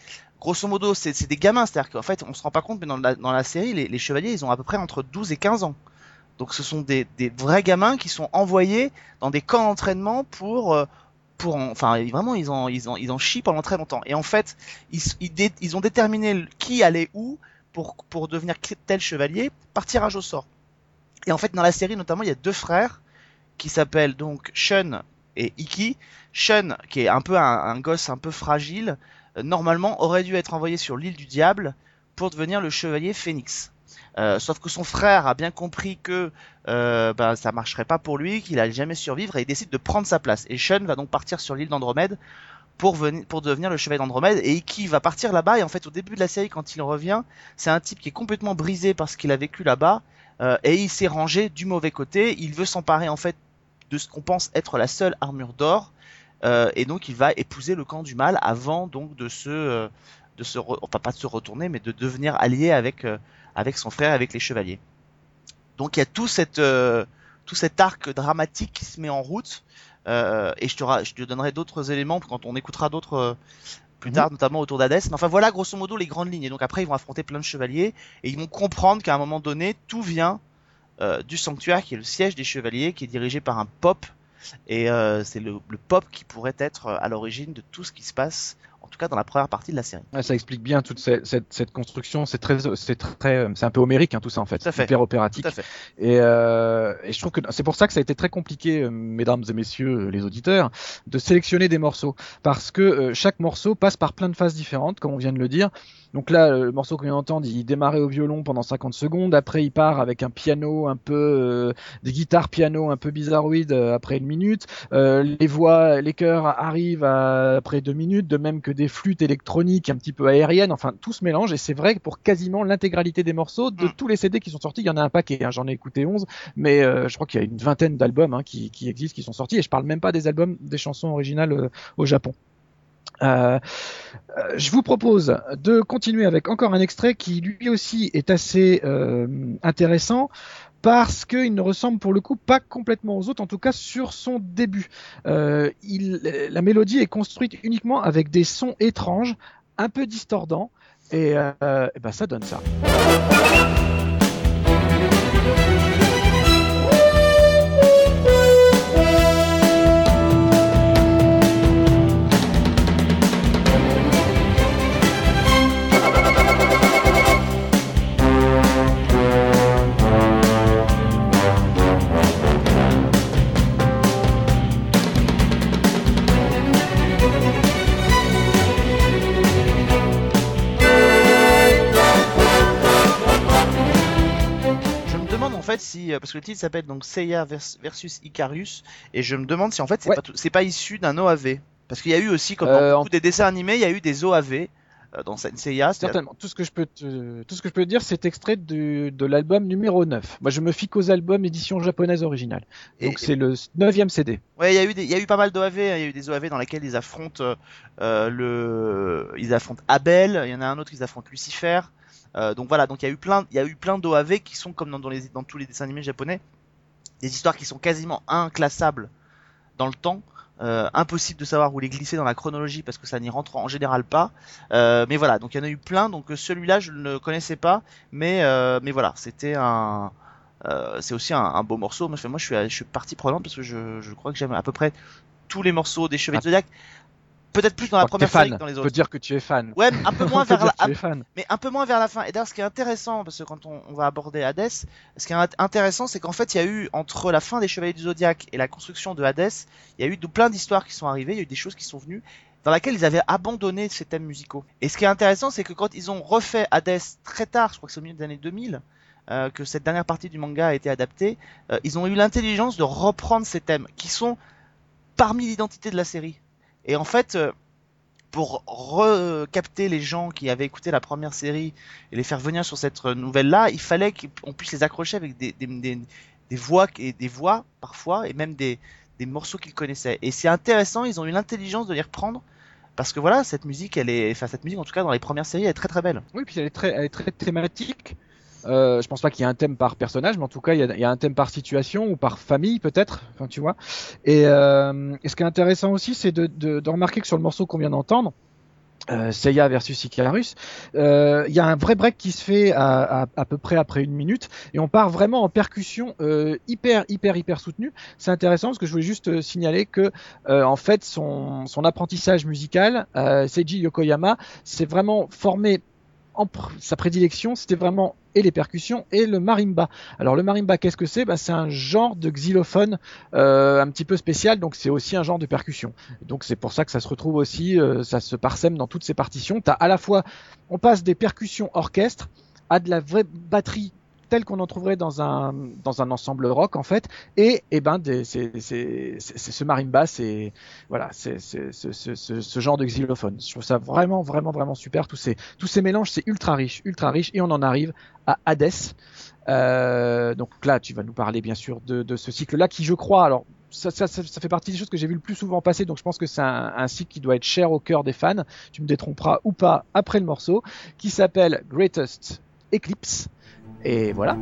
grosso modo, c'est c'est des gamins, c'est-à-dire qu'en fait, on se rend pas compte, mais dans la, dans la série, les, les chevaliers, ils ont à peu près entre 12 et 15 ans. Donc ce sont des, des vrais gamins qui sont envoyés dans des camps d'entraînement pour euh, pour en- enfin vraiment ils en ils en ils en pendant très longtemps. Et en fait ils ils, ils ont déterminé qui allait où pour pour devenir tel chevalier par tirage au sort et en fait dans la série notamment il y a deux frères qui s'appellent donc Shun et Iki. Shun qui est un peu un, un gosse un peu fragile euh, normalement aurait dû être envoyé sur l'île du diable pour devenir le chevalier Phénix euh, sauf que son frère a bien compris que euh, ben, ça marcherait pas pour lui, qu'il allait jamais survivre et il décide de prendre sa place. Et Shun va donc partir sur l'île d'Andromède pour, venir, pour devenir le chevalier d'Andromède et Iki va partir là-bas et en fait au début de la série quand il revient c'est un type qui est complètement brisé parce qu'il a vécu là-bas euh, et il s'est rangé du mauvais côté, il veut s'emparer en fait de ce qu'on pense être la seule armure d'or euh, et donc il va épouser le camp du mal avant donc de se de se enfin pas de se retourner mais de devenir allié avec avec son frère avec les chevaliers. Donc il y a tout cette euh, tout cet arc dramatique qui se met en route euh, et je te ra- je te donnerai d'autres éléments quand on écoutera d'autres euh, plus Mhm. tard notamment autour d'Hadès. Mais enfin voilà grosso modo les grandes lignes et donc après ils vont affronter plein de chevaliers et ils vont comprendre qu'à un moment donné tout vient du sanctuaire qui est le siège des chevaliers qui est dirigé par un pop et c'est le, le pop qui pourrait être à l'origine de tout ce qui se passe en tout cas dans la première partie de la série. Ouais, ça explique bien toute cette, cette, cette construction. C'est très, c'est très, c'est un peu homérique hein, tout ça en fait. Fait. Hyper opératique. Tout à fait. Et, euh, et je trouve que c'est pour ça que ça a été très compliqué, euh, mesdames et messieurs euh, les auditeurs, de sélectionner des morceaux, parce que euh, chaque morceau passe par plein de phases différentes, comme on vient de le dire. Donc là, le morceau qu'on vient d'entendre, il démarrait au violon pendant 50 secondes. Après, il part avec un piano un peu, des guitares piano un peu bizarroïdes après une minute. Les voix, les chœurs arrivent à- après deux minutes, de même que des flûtes électroniques un petit peu aériennes. Enfin, tout se mélange et c'est vrai que pour quasiment l'intégralité des morceaux, de Mm. tous les CD qui sont sortis, il y en a un paquet. hein. J'en ai écouté 11, mais euh, je crois qu'il y a une vingtaine d'albums hein, qui, qui existent, qui sont sortis. Et je parle même pas des albums, des chansons originales euh, au Japon. Euh, je vous propose de continuer avec encore un extrait qui lui aussi est assez euh, intéressant parce qu'il ne ressemble pour le coup pas complètement aux autres, en tout cas sur son début. Euh, la mélodie est construite uniquement avec des sons étranges, un peu distordants, et, et ben ça donne ça. Si euh, parce que le titre s'appelle donc Seiya vers- versus Icarus et je me demande si en fait c'est Ouais. pas tout- c'est pas issu d'un OAV parce qu'il y a eu aussi comme Euh, dans en- beaucoup des dessins animés il y a eu des OAV euh, dans Seiya. Certainement. Tout ce que je peux te, tout ce que je peux te dire, c'est extrait de, de l'album numéro 9. Moi, je me fie qu'aux albums édition japonaise originale. Donc, Et- c'est le 9 CD. Ouais, il y a eu des, il y a eu pas mal d'OAV. hein. Il y a eu des OAV dans lesquels ils affrontent euh, euh, le, ils affrontent Abel. Il y en a un autre, ils affrontent Lucifer. Euh, donc voilà, donc il y a eu plein, il y a eu plein d'OAV qui sont comme dans, dans les, dans tous les dessins animés japonais, des histoires qui sont quasiment inclassables dans le temps. Euh, impossible de savoir où les glisser dans la chronologie parce que ça n'y rentre en général pas. Euh, mais voilà, donc il y en a eu plein. Donc euh, celui-là, je ne le connaissais pas, mais euh, mais voilà, c'était un, euh, c'est aussi un, un beau morceau. Moi, je, moi, je suis, je suis partie prenante parce que je, je crois que j'aime à peu près tous les morceaux des Chevaliers Ah. de Zodiac. Peut-être plus dans la Je t'es première série que dans les On peut autres. dire que tu es fan. Ouais, un peu (laughs) moins vers la, fan. mais un peu moins vers la fin. Et d'ailleurs, ce qui est intéressant, parce que quand on, on va aborder Hades, ce qui est int- intéressant, c'est qu'en fait, il y a eu, entre la fin des Chevaliers du Zodiaque et la construction de Hades, il y a eu de, plein d'histoires qui sont arrivées, il y a eu des choses qui sont venues, dans lesquelles ils avaient abandonné ces thèmes musicaux. Et ce qui est intéressant, c'est que quand ils ont refait Hades très tard, je crois que c'est au milieu des années 2000, euh, que cette dernière partie du manga a été adaptée, euh, ils ont eu l'intelligence de reprendre ces thèmes, qui sont parmi l'identité de la série. Et en fait, euh, pour recapter les gens qui avaient écouté la première série et les faire venir sur cette nouvelle-là, il fallait qu'on puisse les accrocher avec des, voix et des voix parfois et même des, des morceaux qu'ils connaissaient. Et c'est intéressant, ils ont eu l'intelligence de les reprendre parce que voilà, cette musique, elle est, enfin cette musique en tout cas dans les premières séries, elle est très très belle. Oui, puis elle est très, elle est très thématique. Euh, je pense pas qu'il y ait un thème par personnage, mais en tout cas, il y a, il y a un thème par situation ou par famille, peut-être. Enfin, tu vois. Et, euh, et ce qui est intéressant aussi, c'est de, de, de remarquer que sur le morceau qu'on vient d'entendre, euh, Seiya versus Icarus, euh, il y a un vrai break qui se fait à, à, à peu près après une minute, et on part vraiment en percussion euh, hyper, hyper, hyper soutenue. C'est intéressant parce que je voulais juste euh, signaler que, en fait, son, son apprentissage musical, Seiji Yokoyama, c'est vraiment formé en pr- sa prédilection, c'était vraiment et les percussions et le marimba. Alors le marimba, qu'est-ce que c'est? Bah, C'est un genre de xylophone euh, un petit peu spécial, donc c'est aussi un genre de percussion. Donc c'est pour ça que ça se retrouve aussi, euh, ça se parsème dans toutes ces partitions. T'as à la fois, on passe des percussions orchestre à de la vraie batterie telle qu'on en trouverait dans un dans un ensemble rock en fait et et ben des, c'est, c'est, c'est, ce marimba c'est voilà c'est, c'est, c'est- ce, ce, ce genre de xylophone je trouve ça vraiment vraiment vraiment super tous ces tous ces mélanges c'est ultra riche ultra riche et on en arrive à Hades Euh, donc là tu vas nous parler bien sûr de, ce cycle là qui je crois alors ça fait partie des choses que j'ai vu le plus souvent passer, donc je pense que c'est un, un cycle qui doit être cher au cœur des fans. Tu me détromperas ou pas après le morceau, qui s'appelle Greatest Eclipse. Et voilà.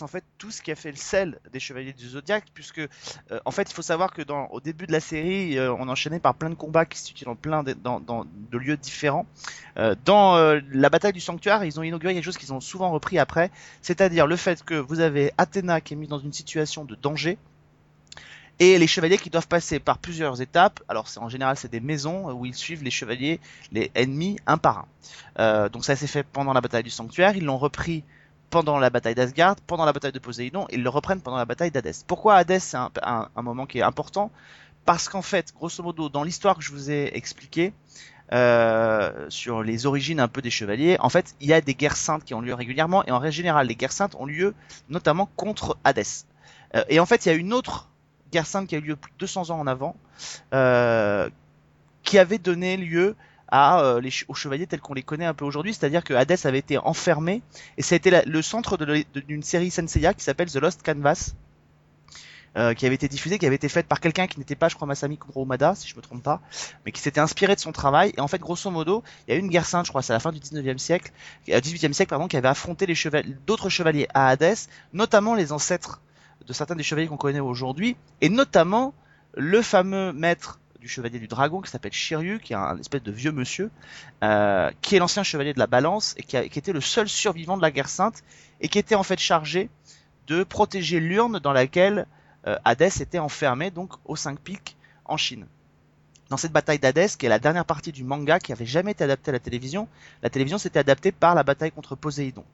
En fait tout ce qui a fait le sel des Chevaliers du Zodiaque, puisque euh, en fait il faut savoir que au début de la série, euh, on enchaînait par plein de combats qui se situaient dans plein de, de lieux différents. Euh, dans la bataille du sanctuaire, ils ont inauguré quelque chose qu'ils ont souvent repris après, c'est-à-dire le fait que vous avez Athéna qui est mise dans une situation de danger. Et les chevaliers qui doivent passer par plusieurs étapes. Alors c'est en général c'est des maisons où ils suivent les chevaliers, les ennemis un par un. Donc ça s'est fait pendant la bataille du sanctuaire. Ils l'ont repris pendant la bataille d'Asgard, pendant la bataille de Poséidon, ils le reprennent pendant la bataille d'Hadès. Pourquoi Hadès c'est un, un- un moment qui est important? Parce qu'en fait, grosso modo, dans l'histoire que je vous ai expliquée, euh, sur les origines un peu des chevaliers, en fait, il y a des guerres saintes qui ont lieu régulièrement, et en règle générale, les guerres saintes ont lieu notamment contre Hadès. Euh, et en fait, il y a une autre guerre sainte qui a eu lieu plus de 200 ans en avant, euh, qui avait donné lieu à, euh, les, aux chevaliers tels qu'on les connaît un peu aujourd'hui, c'est-à-dire que Hades avait été enfermé, et ça a été le centre d'une série Senseiya qui s'appelle The Lost Canvas, euh, qui avait été diffusée, qui avait été faite par quelqu'un qui n'était pas, je crois, Masami Kurumada, si je me trompe pas, mais qui s'était inspiré de son travail, et en fait, grosso modo, il y a eu une guerre sainte, je crois, c'est à la fin du 19e siècle, euh, 18e siècle, pardon, qui avait affronté les chevaliers, d'autres chevaliers à Hades, notamment les ancêtres de certains des chevaliers qu'on connaît aujourd'hui, et notamment le fameux maître chevalier du dragon qui s'appelle Shiryu, qui est un espèce de vieux monsieur, euh, qui est l'ancien chevalier de la balance et qui était le seul survivant de la guerre sainte et qui était en fait chargé de protéger l'urne dans laquelle euh, Hadès était enfermé, donc aux cinq pics en Chine. Dans cette bataille d'Hadès, qui est la dernière partie du manga qui avait jamais été adaptée à la télévision, la télévision s'était adaptée par la bataille contre Poséidon.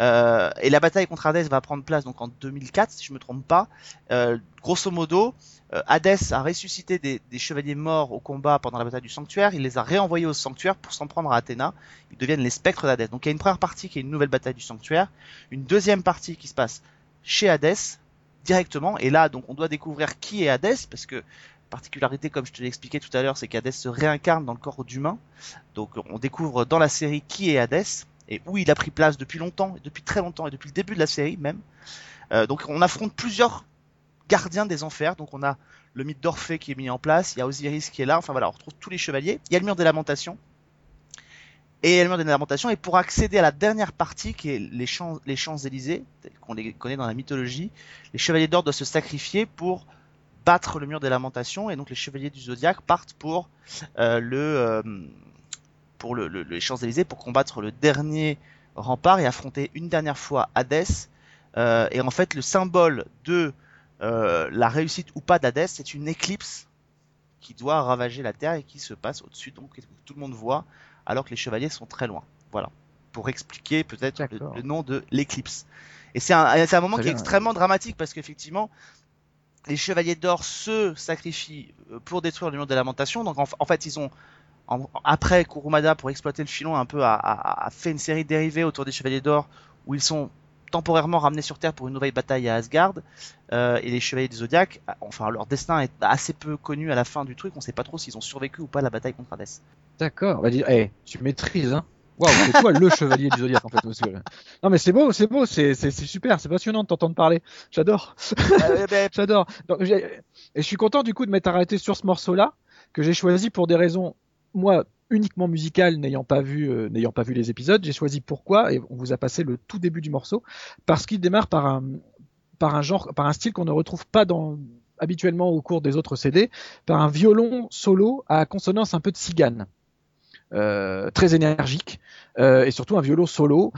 Euh, et la bataille contre Hadès va prendre place donc en 2004, si je me trompe pas. Euh, grosso modo, euh, Hadès a ressuscité des, des chevaliers morts au combat pendant la bataille du sanctuaire, il les a réenvoyés au sanctuaire pour s'en prendre à Athéna, ils deviennent les spectres d'Hadès. Donc il y a une première partie qui est une nouvelle bataille du sanctuaire, une deuxième partie qui se passe chez Hadès directement, et là donc on doit découvrir qui est Hadès, parce que particularité comme je te l'ai expliqué tout à l'heure, c'est qu'Hadès se réincarne dans le corps d'humain, donc on découvre dans la série qui est Hadès, et où il a pris place depuis longtemps, depuis très longtemps, et depuis le début de la série même. Euh, donc on affronte plusieurs gardiens des enfers, donc on a le mythe d'Orphée qui est mis en place, il y a Osiris qui est là, enfin voilà, on retrouve tous les chevaliers, il y a le mur des lamentations, et le mur des lamentations, et pour accéder à la dernière partie qui est les champs, tels qu'on les connaît dans la mythologie, les chevaliers d'or doivent se sacrifier pour battre le mur des lamentations, et donc les chevaliers du zodiaque partent pour euh, le... euh, pour le, le- les Champs-Élysées pour combattre le dernier rempart et affronter une dernière fois Hadès. Euh, et en fait, le symbole de euh, la réussite ou pas d'Hadès, c'est une éclipse qui doit ravager la Terre et qui se passe au-dessus, donc que tout le monde voit, alors que les chevaliers sont très loin. Voilà. Pour expliquer peut-être le, nom de l'éclipse. Et c'est un, c'est un moment Très qui est extrêmement dramatique parce qu'effectivement, les chevaliers d'or se sacrifient euh, pour détruire le mur des lamentations. Donc en, en fait, ils ont après Kurumada pour exploiter le filon un peu a, a- a fait une série dérivée autour des chevaliers d'or où ils sont temporairement ramenés sur Terre pour une nouvelle bataille à Asgard euh, et les chevaliers du Zodiac enfin leur destin est assez peu connu à la fin du truc on sait pas trop s'ils ont survécu ou pas à la bataille contre Hades D'accord. Bah, dis, eh, tu maîtrises, hein. Waouh, c'est toi le chevalier du zodiaque en fait. parce que- Non mais c'est beau, c'est beau, c'est c'est- c'est super, c'est passionnant de t'entendre parler. J'adore, Euh, ben, (laughs) j'adore. Donc, Et je suis content du coup de m'être arrêté sur ce morceau-là que j'ai choisi pour des raisons moi uniquement musicales, n'ayant pas vu euh, n'ayant pas vu les épisodes. J'ai choisi pourquoi et on vous a passé le tout début du morceau parce qu'il démarre par un par un genre, par un style qu'on ne retrouve pas dans habituellement au cours des autres CD, par un violon solo à consonance un peu de cigane très énergique euh, et surtout un violon solo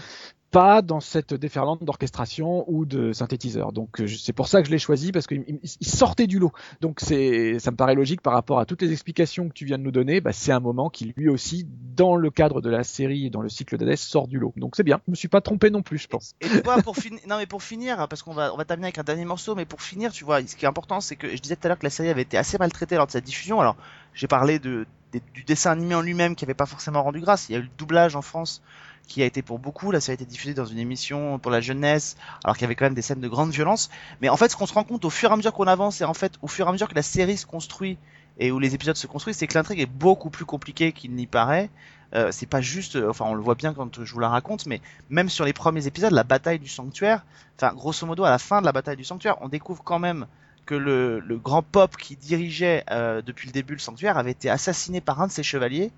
pas dans cette déferlante d'orchestration ou de synthétiseur. Donc euh, c'est pour ça que je l'ai choisi parce qu'il il- il sortait du lot. Donc c'est ça me paraît logique par rapport à toutes les explications que tu viens de nous donner. Bah, c'est un moment qui lui aussi dans le cadre de la série et dans le cycle d'Hadès sort du lot. Donc c'est bien. Je me suis pas trompé non plus, je pense. Et tu vois, pour finir, non mais pour finir, parce qu'on va, on va terminer avec un dernier morceau, mais pour finir, tu vois, ce qui est important, c'est que je disais tout à l'heure que la série avait été assez maltraitée lors de sa diffusion. Alors, j'ai parlé de, du dessin animé en lui-même qui avait pas forcément rendu grâce. Il y a eu le doublage en France qui a été pour beaucoup. La série a été diffusée dans une émission pour la jeunesse, alors qu'il y avait quand même des scènes de grande violence. Mais en fait, ce qu'on se rend compte au fur et à mesure qu'on avance, et en fait, au fur et à mesure que la série se construit et où les épisodes se construisent, c'est que l'intrigue est beaucoup plus compliquée qu'il n'y paraît. Euh, c'est pas juste, euh, enfin, on le voit bien quand je vous la raconte, mais même sur les premiers épisodes, la bataille du sanctuaire, enfin, grosso modo, à la fin de la bataille du sanctuaire, on découvre quand même que le, le grand pop qui dirigeait euh, depuis le début le sanctuaire avait été assassiné par un de ses chevaliers,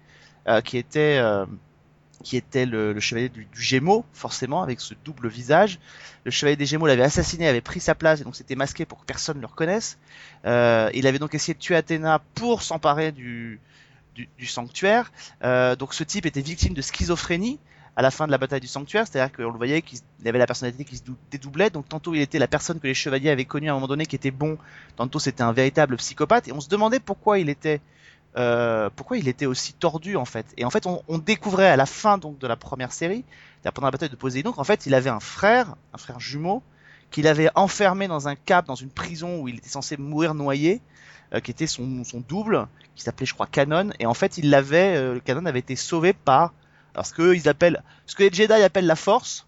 euh, qui était euh, qui était le, le chevalier du, du Gémeaux, forcément, avec ce double visage. Le chevalier des Gémeaux l'avait assassiné, avait pris sa place, et donc c'était masqué pour que personne ne le reconnaisse. Euh, il avait donc essayé de tuer Athéna pour s'emparer du, du, du sanctuaire. Euh, donc ce type était victime de schizophrénie à la fin de la bataille du sanctuaire, c'est-à-dire qu'on le voyait qu'il avait la personnalité qui se dou- dédoublait, donc tantôt il était la personne que les chevaliers avaient connue à un moment donné qui était bon, tantôt c'était un véritable psychopathe, et on se demandait pourquoi il était euh, pourquoi il était aussi tordu en fait. Et en fait on, découvrait à la fin donc de la première série, pendant la bataille de Poséidon, qu'en fait il avait un frère, un frère jumeau, qu'il avait enfermé dans un cap, dans une prison où il était censé mourir noyé, euh, qui était son, double, qui s'appelait je crois Canon, et en fait il l'avait, euh, Canon avait été sauvé par alors ce que ils appellent, ce que les Jedi appellent la Force,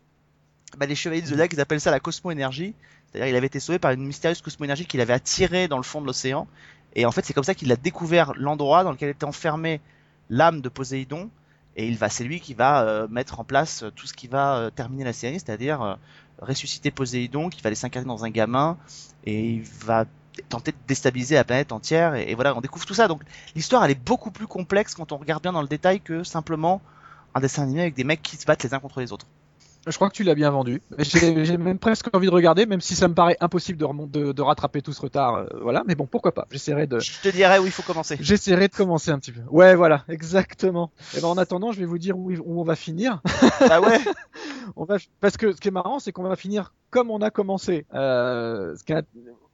bah, les Chevaliers de Zodiac ils appellent ça la cosmo-énergie. C'est-à-dire il avait été sauvé par une mystérieuse cosmo-énergie qu'il avait attirée dans le fond de l'océan. Et en fait c'est comme ça qu'il a découvert l'endroit dans lequel était enfermé l'âme de Poséidon et il va, c'est lui qui va euh, mettre en place tout ce qui va euh, terminer la série, c'est-à-dire euh, ressusciter Poséidon, qui va aller s'incarner dans un gamin et il va tenter de déstabiliser la planète entière et, et voilà, on découvre tout ça. Donc l'histoire elle est beaucoup plus complexe quand on regarde bien dans le détail que simplement un dessin animé avec des mecs qui se battent les uns contre les autres. Je crois que tu l'as bien vendu. (laughs) J'ai même presque envie de regarder, même si ça me paraît impossible de, remon- de, de rattraper tout ce retard. euh, voilà, mais bon, pourquoi pas. J'essaierai de, Je te dirai où il faut commencer. j'essaierai de commencer un petit peu. Ouais, voilà, exactement. Et ben en attendant, je vais vous dire où, où on va finir. (laughs) ah ouais (laughs) On va, parce que ce qui est marrant, c'est qu'on va finir comme on a commencé. Euh, ce qui a-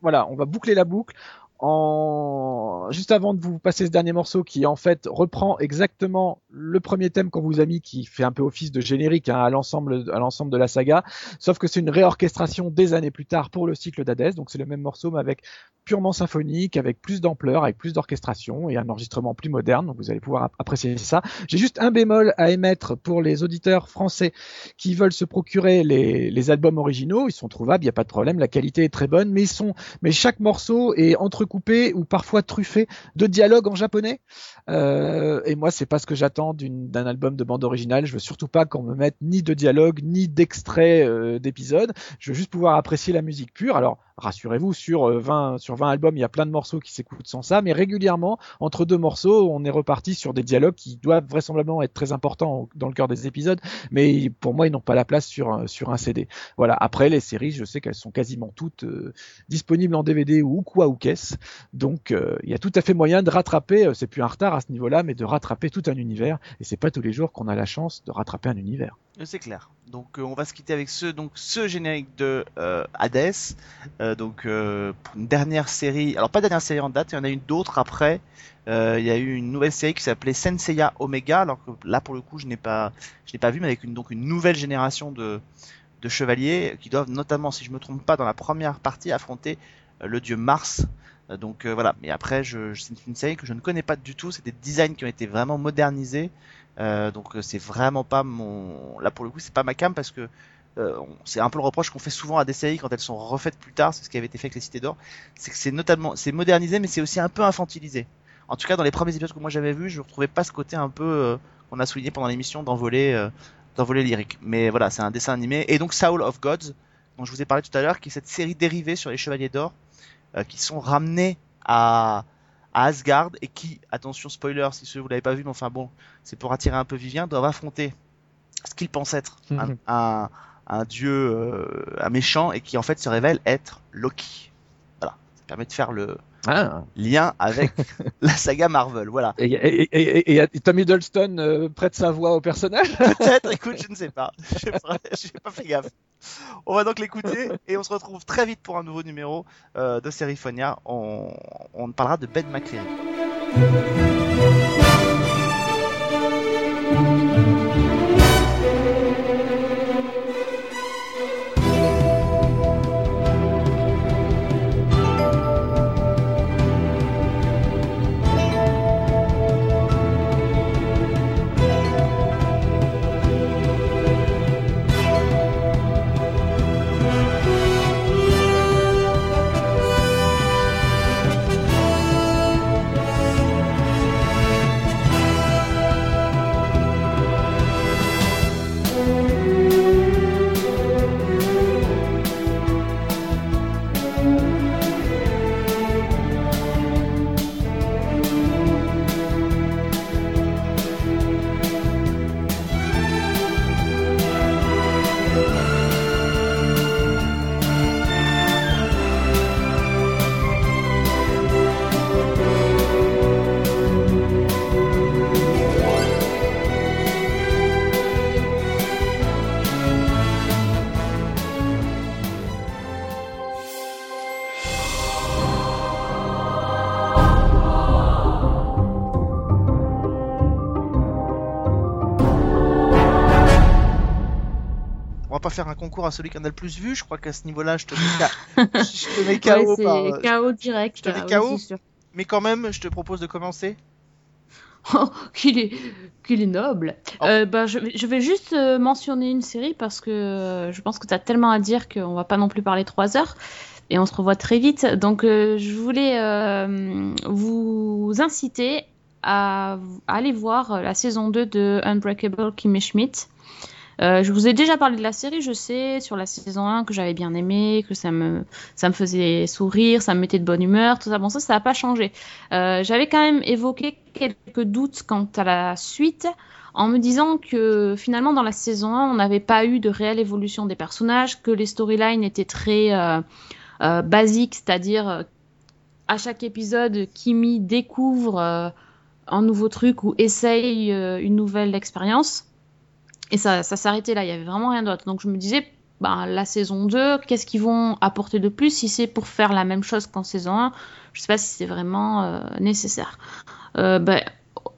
voilà, on va boucler la boucle. En juste avant de vous passer ce dernier morceau qui en fait reprend exactement le premier thème qu'on vous a mis, qui fait un peu office de générique hein, à l'ensemble à l'ensemble de la saga, sauf que c'est une réorchestration des années plus tard pour le cycle d'Hadès, donc c'est le même morceau mais avec purement symphonique, avec plus d'ampleur, avec plus d'orchestration et un enregistrement plus moderne, donc vous allez pouvoir ap- apprécier ça. J'ai juste un bémol à émettre pour les auditeurs français qui veulent se procurer les, albums originaux, ils sont trouvables, il n'y a pas de problème, la qualité est très bonne, mais ils sont, mais chaque morceau est entrecoupé ou parfois truffé de dialogues en japonais. Euh, et moi, c'est pas ce que j'attends d'un album de bande originale. Je veux surtout pas qu'on me mette ni de dialogue ni d'extrait euh, d'épisodes. Je veux juste pouvoir apprécier la musique pure. Alors, rassurez-vous, sur euh, 20 sur 20 albums, il y a plein de morceaux qui s'écoutent sans ça, mais régulièrement, entre deux morceaux, on est reparti sur des dialogues qui doivent vraisemblablement être très importants dans le cœur des épisodes, mais pour moi, ils n'ont pas la place sur un, sur un CD. Voilà. Après, les séries, je sais qu'elles sont quasiment toutes euh, disponibles en DVD ou quoi ou qu'est-ce. Donc, euh, il y a tout à fait moyen de rattraper. euh, c'est plus un retard à ce niveau-là, mais de rattraper tout un univers. Et c'est pas tous les jours qu'on a la chance de rattraper un univers. C'est clair. Donc euh, on va se quitter avec ce donc ce générique de euh, Hades. Euh, donc euh, pour une dernière série. Alors pas dernière série en date, il y en a une d'autres après. Euh, il y a eu une nouvelle série qui s'appelait Senseiya Omega. Alors que là pour le coup je n'ai pas je n'ai pas vu, mais avec une donc une nouvelle génération de de chevaliers qui doivent notamment, si je me trompe pas, dans la première partie affronter euh, le dieu Mars. Donc voilà. Mais après je, je- c'est une série que je ne connais pas du tout. C'est des designs qui ont été vraiment modernisés. Euh, donc euh, c'est vraiment pas mon là pour le coup c'est pas ma cam parce que euh, c'est un peu le reproche qu'on fait souvent à des séries quand elles sont refaites plus tard c'est ce qui avait été fait avec les cités d'or c'est que c'est notamment c'est modernisé mais c'est aussi un peu infantilisé. En tout cas dans les premiers épisodes que moi j'avais vus je ne retrouvais pas ce côté un peu euh, qu'on a souligné pendant l'émission d'envoler euh, d'envoler lyrique mais voilà c'est un dessin animé. Et donc Soul of Gods dont je vous ai parlé tout à l'heure qui est cette série dérivée sur les chevaliers d'or euh, qui sont ramenés à à Asgard et qui, attention spoiler si ceux vous l'avez pas vu, mais enfin bon, c'est pour attirer un peu Vivien, doivent affronter ce qu'ils pensent être un, Mhm. un, un dieu, euh, un méchant, et qui en fait se révèle être Loki. Voilà, ça permet de faire le Ah. lien avec (laughs) la saga Marvel. Voilà, Et, et, et, Tom Hiddleston euh, prête sa voix au personnage? peut-être, écoute, je ne sais pas, pas, j'ai pas fait gaffe. On va donc l'écouter et on se retrouve très vite pour un nouveau numéro euh, de Seriphonia. On, on parlera de Ben McCreary. Faire un concours à celui qui en a le plus vu. Je crois qu'à ce niveau-là, je te mets, K- (laughs) je te mets KO. Ouais, par- euh, KO direct. je te mets KO. oui. Mais quand même, je te propose de commencer. (laughs) Oh, qu'il est, qu'il est noble. Oh. Euh, bah, je, vais- je vais juste euh, mentionner une série parce que euh, je pense que tu as tellement à dire qu'on va pas non plus parler trois heures et on se revoit très vite. Donc, je voulais vous inciter à, à aller voir la saison 2 de Unbreakable Kimmy Schmidt. Euh, je vous ai déjà parlé de la série, je sais, sur la saison 1 que j'avais bien aimé, que ça me, ça me faisait sourire, ça me mettait de bonne humeur, tout ça. Bon, ça, ça n'a pas changé. Euh, j'avais quand même évoqué quelques doutes quant à la suite en me disant que finalement dans la saison 1, on n'avait pas eu de réelle évolution des personnages, que les storylines étaient très euh, euh, basiques, c'est-à-dire euh, à chaque épisode, Kimi découvre un nouveau truc ou essaye une nouvelle expérience. Et ça, ça s'arrêtait là, il y avait vraiment rien d'autre. Donc je me disais, bah, la saison 2, qu'est-ce qu'ils vont apporter de plus si c'est pour faire la même chose qu'en saison 1 Je sais pas si c'est vraiment euh, nécessaire. Bah,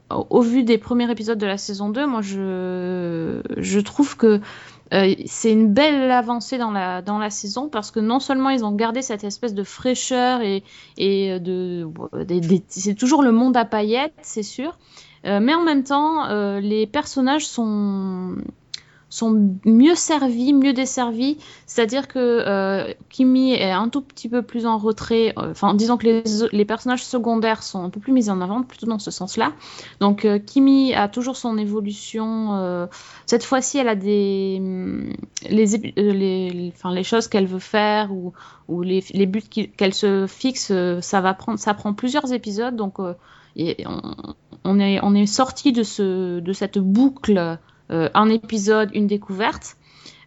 au, vu des premiers épisodes de la saison 2, moi je, je trouve que euh, c'est une belle avancée dans la, dans la saison parce que non seulement ils ont gardé cette espèce de fraîcheur et, et de. c'est toujours le monde à paillettes, c'est sûr. Euh, mais en même temps, euh, les personnages sont, sont mieux servis, mieux desservis. C'est-à-dire que euh, Kimi est un tout petit peu plus en retrait. Enfin, disons que les, les personnages secondaires sont un peu plus mis en avant, plutôt dans ce sens-là. Donc, Kimi a toujours son évolution. cette fois-ci, elle a des hum, les, choses qu'elle veut faire ou, ou les, les buts qu'elle se fixe. ça va prendre, ça prend plusieurs épisodes. Donc, on, est sorti de ce de cette boucle euh, un épisode, une découverte.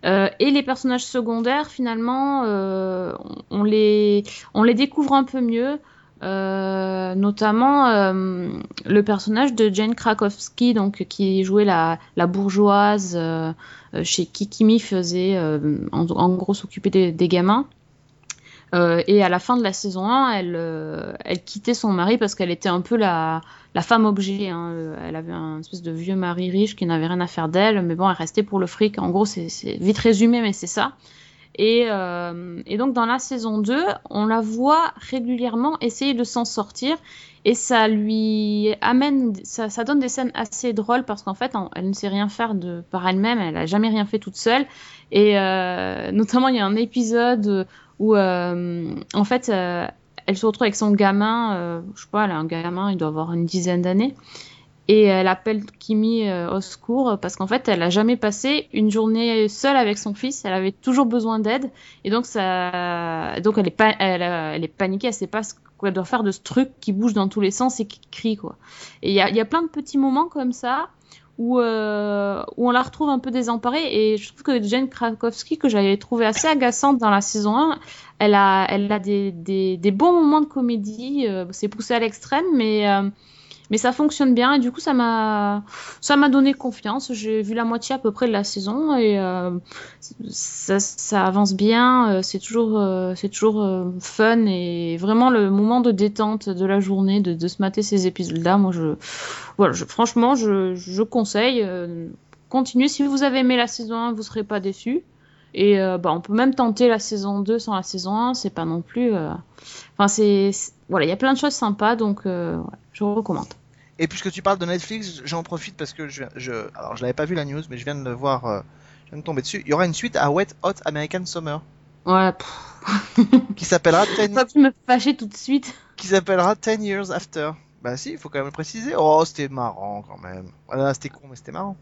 Euh, et les personnages secondaires, finalement, euh, on, les, découvre un peu mieux. Notamment le personnage de Jane Krakowski, donc qui jouait la, bourgeoise chez qui Kimi faisait en, gros s'occuper des gamins. Euh, et à la fin de la saison 1, elle, euh, elle quittait son mari parce qu'elle était un peu la, la femme objet. Hein. Euh, Elle avait un espèce de vieux mari riche qui n'avait rien à faire d'elle, mais bon, elle restait pour le fric. En gros, c'est vite résumé, mais c'est ça. Et, euh, et donc dans la saison 2, on la voit régulièrement essayer de s'en sortir et ça lui amène, ça, ça donne des scènes assez drôles parce qu'en fait, elle ne sait rien faire de par elle-même, elle a jamais rien fait toute seule. Et euh, (laughs) notamment, il y a un épisode où euh, en fait, euh, elle se retrouve avec son gamin, euh, je sais pas, elle a un gamin, il doit avoir une dizaine d'années. Et elle appelle Kimi au secours parce qu'en fait, elle a jamais passé une journée seule avec son fils. Elle avait toujours besoin d'aide. Et donc, ça, donc elle est pas, elle, elle est paniquée. Elle sait pas ce qu'elle doit faire de ce truc qui bouge dans tous les sens et qui crie, quoi. Et il y a, il y a plein de petits moments comme ça où, euh, où on la retrouve un peu désemparée. Et je trouve que Jane Krakowski, que j'avais trouvé assez agaçante dans la saison 1, elle a, elle a des, des, des bons moments de comédie. euh, c'est poussé à l'extrême, mais, euh, mais ça fonctionne bien. Et du coup, ça m'a, ça m'a donné confiance. J'ai vu la moitié à peu près de la saison et euh, ça, avance bien. euh, C'est toujours, euh, c'est toujours fun et vraiment le moment de détente de la journée, de, de se mater ces épisodes-là. Moi, je, voilà, franchement, je, je conseille. continuez. Si vous avez aimé la saison 1, vous serez pas déçus. Et bah, on peut même tenter la saison 2 sans la saison 1, c'est pas non plus. Enfin, c'est. Voilà, il y a plein de choses sympas, donc euh, ouais, je recommande. Et puisque tu parles de Netflix, j'en profite parce que je, je alors je l'avais pas vu la news, mais je viens de le voir, euh, je viens de tomber dessus. Il y aura une suite à Wet Hot American Summer Ouais, (laughs) qui s'appellera faut 10, pas plus me fâcher tout de suite. qui s'appellera 10 Years After. Bah si, il faut quand même le préciser. Oh, c'était marrant quand même. Voilà, c'était con, mais c'était marrant.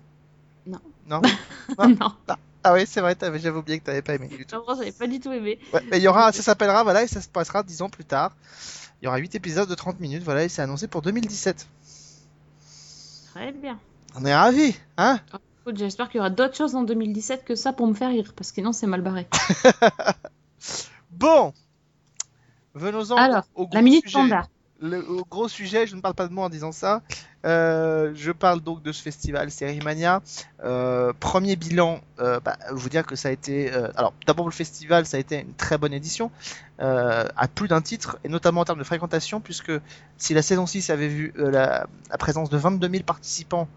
Non. Non? (laughs) non, Ah oui, c'est vrai, t'avais- j'avais oublié que t'avais pas aimé du tout. vraiment, j'avais pas du tout aimé. Ouais, mais il y aura, ça s'appellera, voilà, et ça se passera 10 ans plus tard. Il y aura 8 épisodes de 30 minutes, voilà, et c'est annoncé pour 2017. Très bien. On est ravis, hein? Écoute, J'espère qu'il y aura d'autres choses en 2017 que ça pour me faire rire, parce que sinon c'est mal barré. (laughs) Bon Venons-en Alors, au, au La minute sujet. panda. Le gros sujet, je ne parle pas de moi en disant ça. Euh, je parle donc de ce festival Sérimania. Euh, premier bilan, euh, bah, vous dire que ça a été. euh, alors, d'abord le festival, ça a été une très bonne édition, à plus d'un titre, et notamment en termes de fréquentation, puisque si la saison 6 avait vu la, la présence de 22 000 participants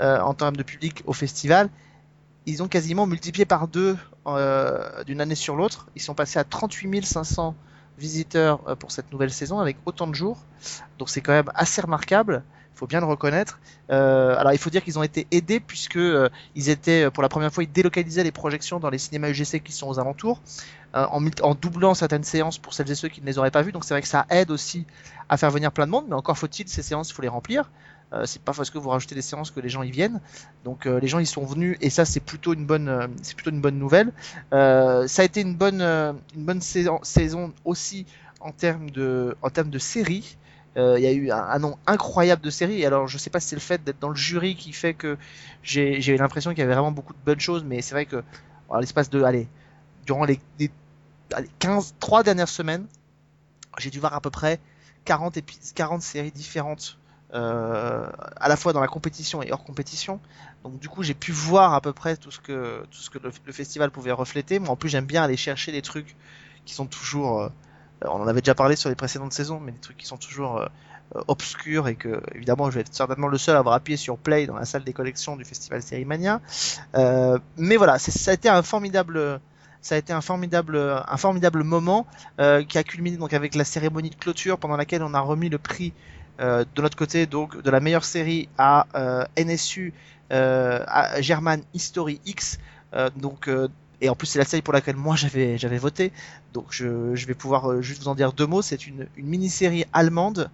en termes de public au festival, ils ont quasiment multiplié par deux d'une année sur l'autre. Ils sont passés à 38 500 visiteurs euh, pour cette nouvelle saison avec autant de jours. Donc c'est quand même assez remarquable. Il faut bien le reconnaître. Euh, alors il faut dire qu'ils ont été aidés puisque euh, ils étaient pour la première fois ils délocalisaient les projections dans les cinémas UGC qui sont aux alentours en doublant certaines séances pour celles et ceux qui ne les auraient pas vues. Donc c'est vrai que ça aide aussi à faire venir plein de monde, mais encore faut-il ces séances, il faut les remplir. Euh, c'est pas parce que vous rajoutez des séances que les gens y viennent. Donc euh, les gens y sont venus et ça c'est plutôt une bonne, euh, c'est plutôt une bonne nouvelle. Ça a été une bonne, une bonne saison, saison aussi en termes de, en termes de séries. Il y a eu un, un nombre incroyable de séries. Alors je sais pas si c'est le fait d'être dans le jury qui fait que j'ai eu l'impression qu'il y avait vraiment beaucoup de bonnes choses, mais c'est vrai que l'espace de, allez, durant les, les allez, 15, 3 dernières semaines, j'ai dû voir à peu près 40, épis- 40 séries différentes, euh, à la fois dans la compétition et hors compétition. Donc du coup, j'ai pu voir à peu près tout ce que, tout ce que le, festival pouvait refléter. Moi, en plus, j'aime bien aller chercher des trucs qui sont toujours... euh, on en avait déjà parlé sur les précédentes saisons, mais des trucs qui sont toujours euh, obscurs et que, évidemment, je vais être certainement le seul à avoir appuyé sur Play dans la salle des collections du festival Série Mania. Mais voilà, ça a été un formidable ça a été un formidable, un formidable moment qui a culminé donc avec la cérémonie de clôture pendant laquelle on a remis le prix de notre côté donc de la meilleure série à euh, NSU euh, à German History X euh, donc euh, et en plus c'est la série pour laquelle moi j'avais j'avais voté donc je, je vais pouvoir euh, juste vous en dire deux mots c'est une, une mini-série allemande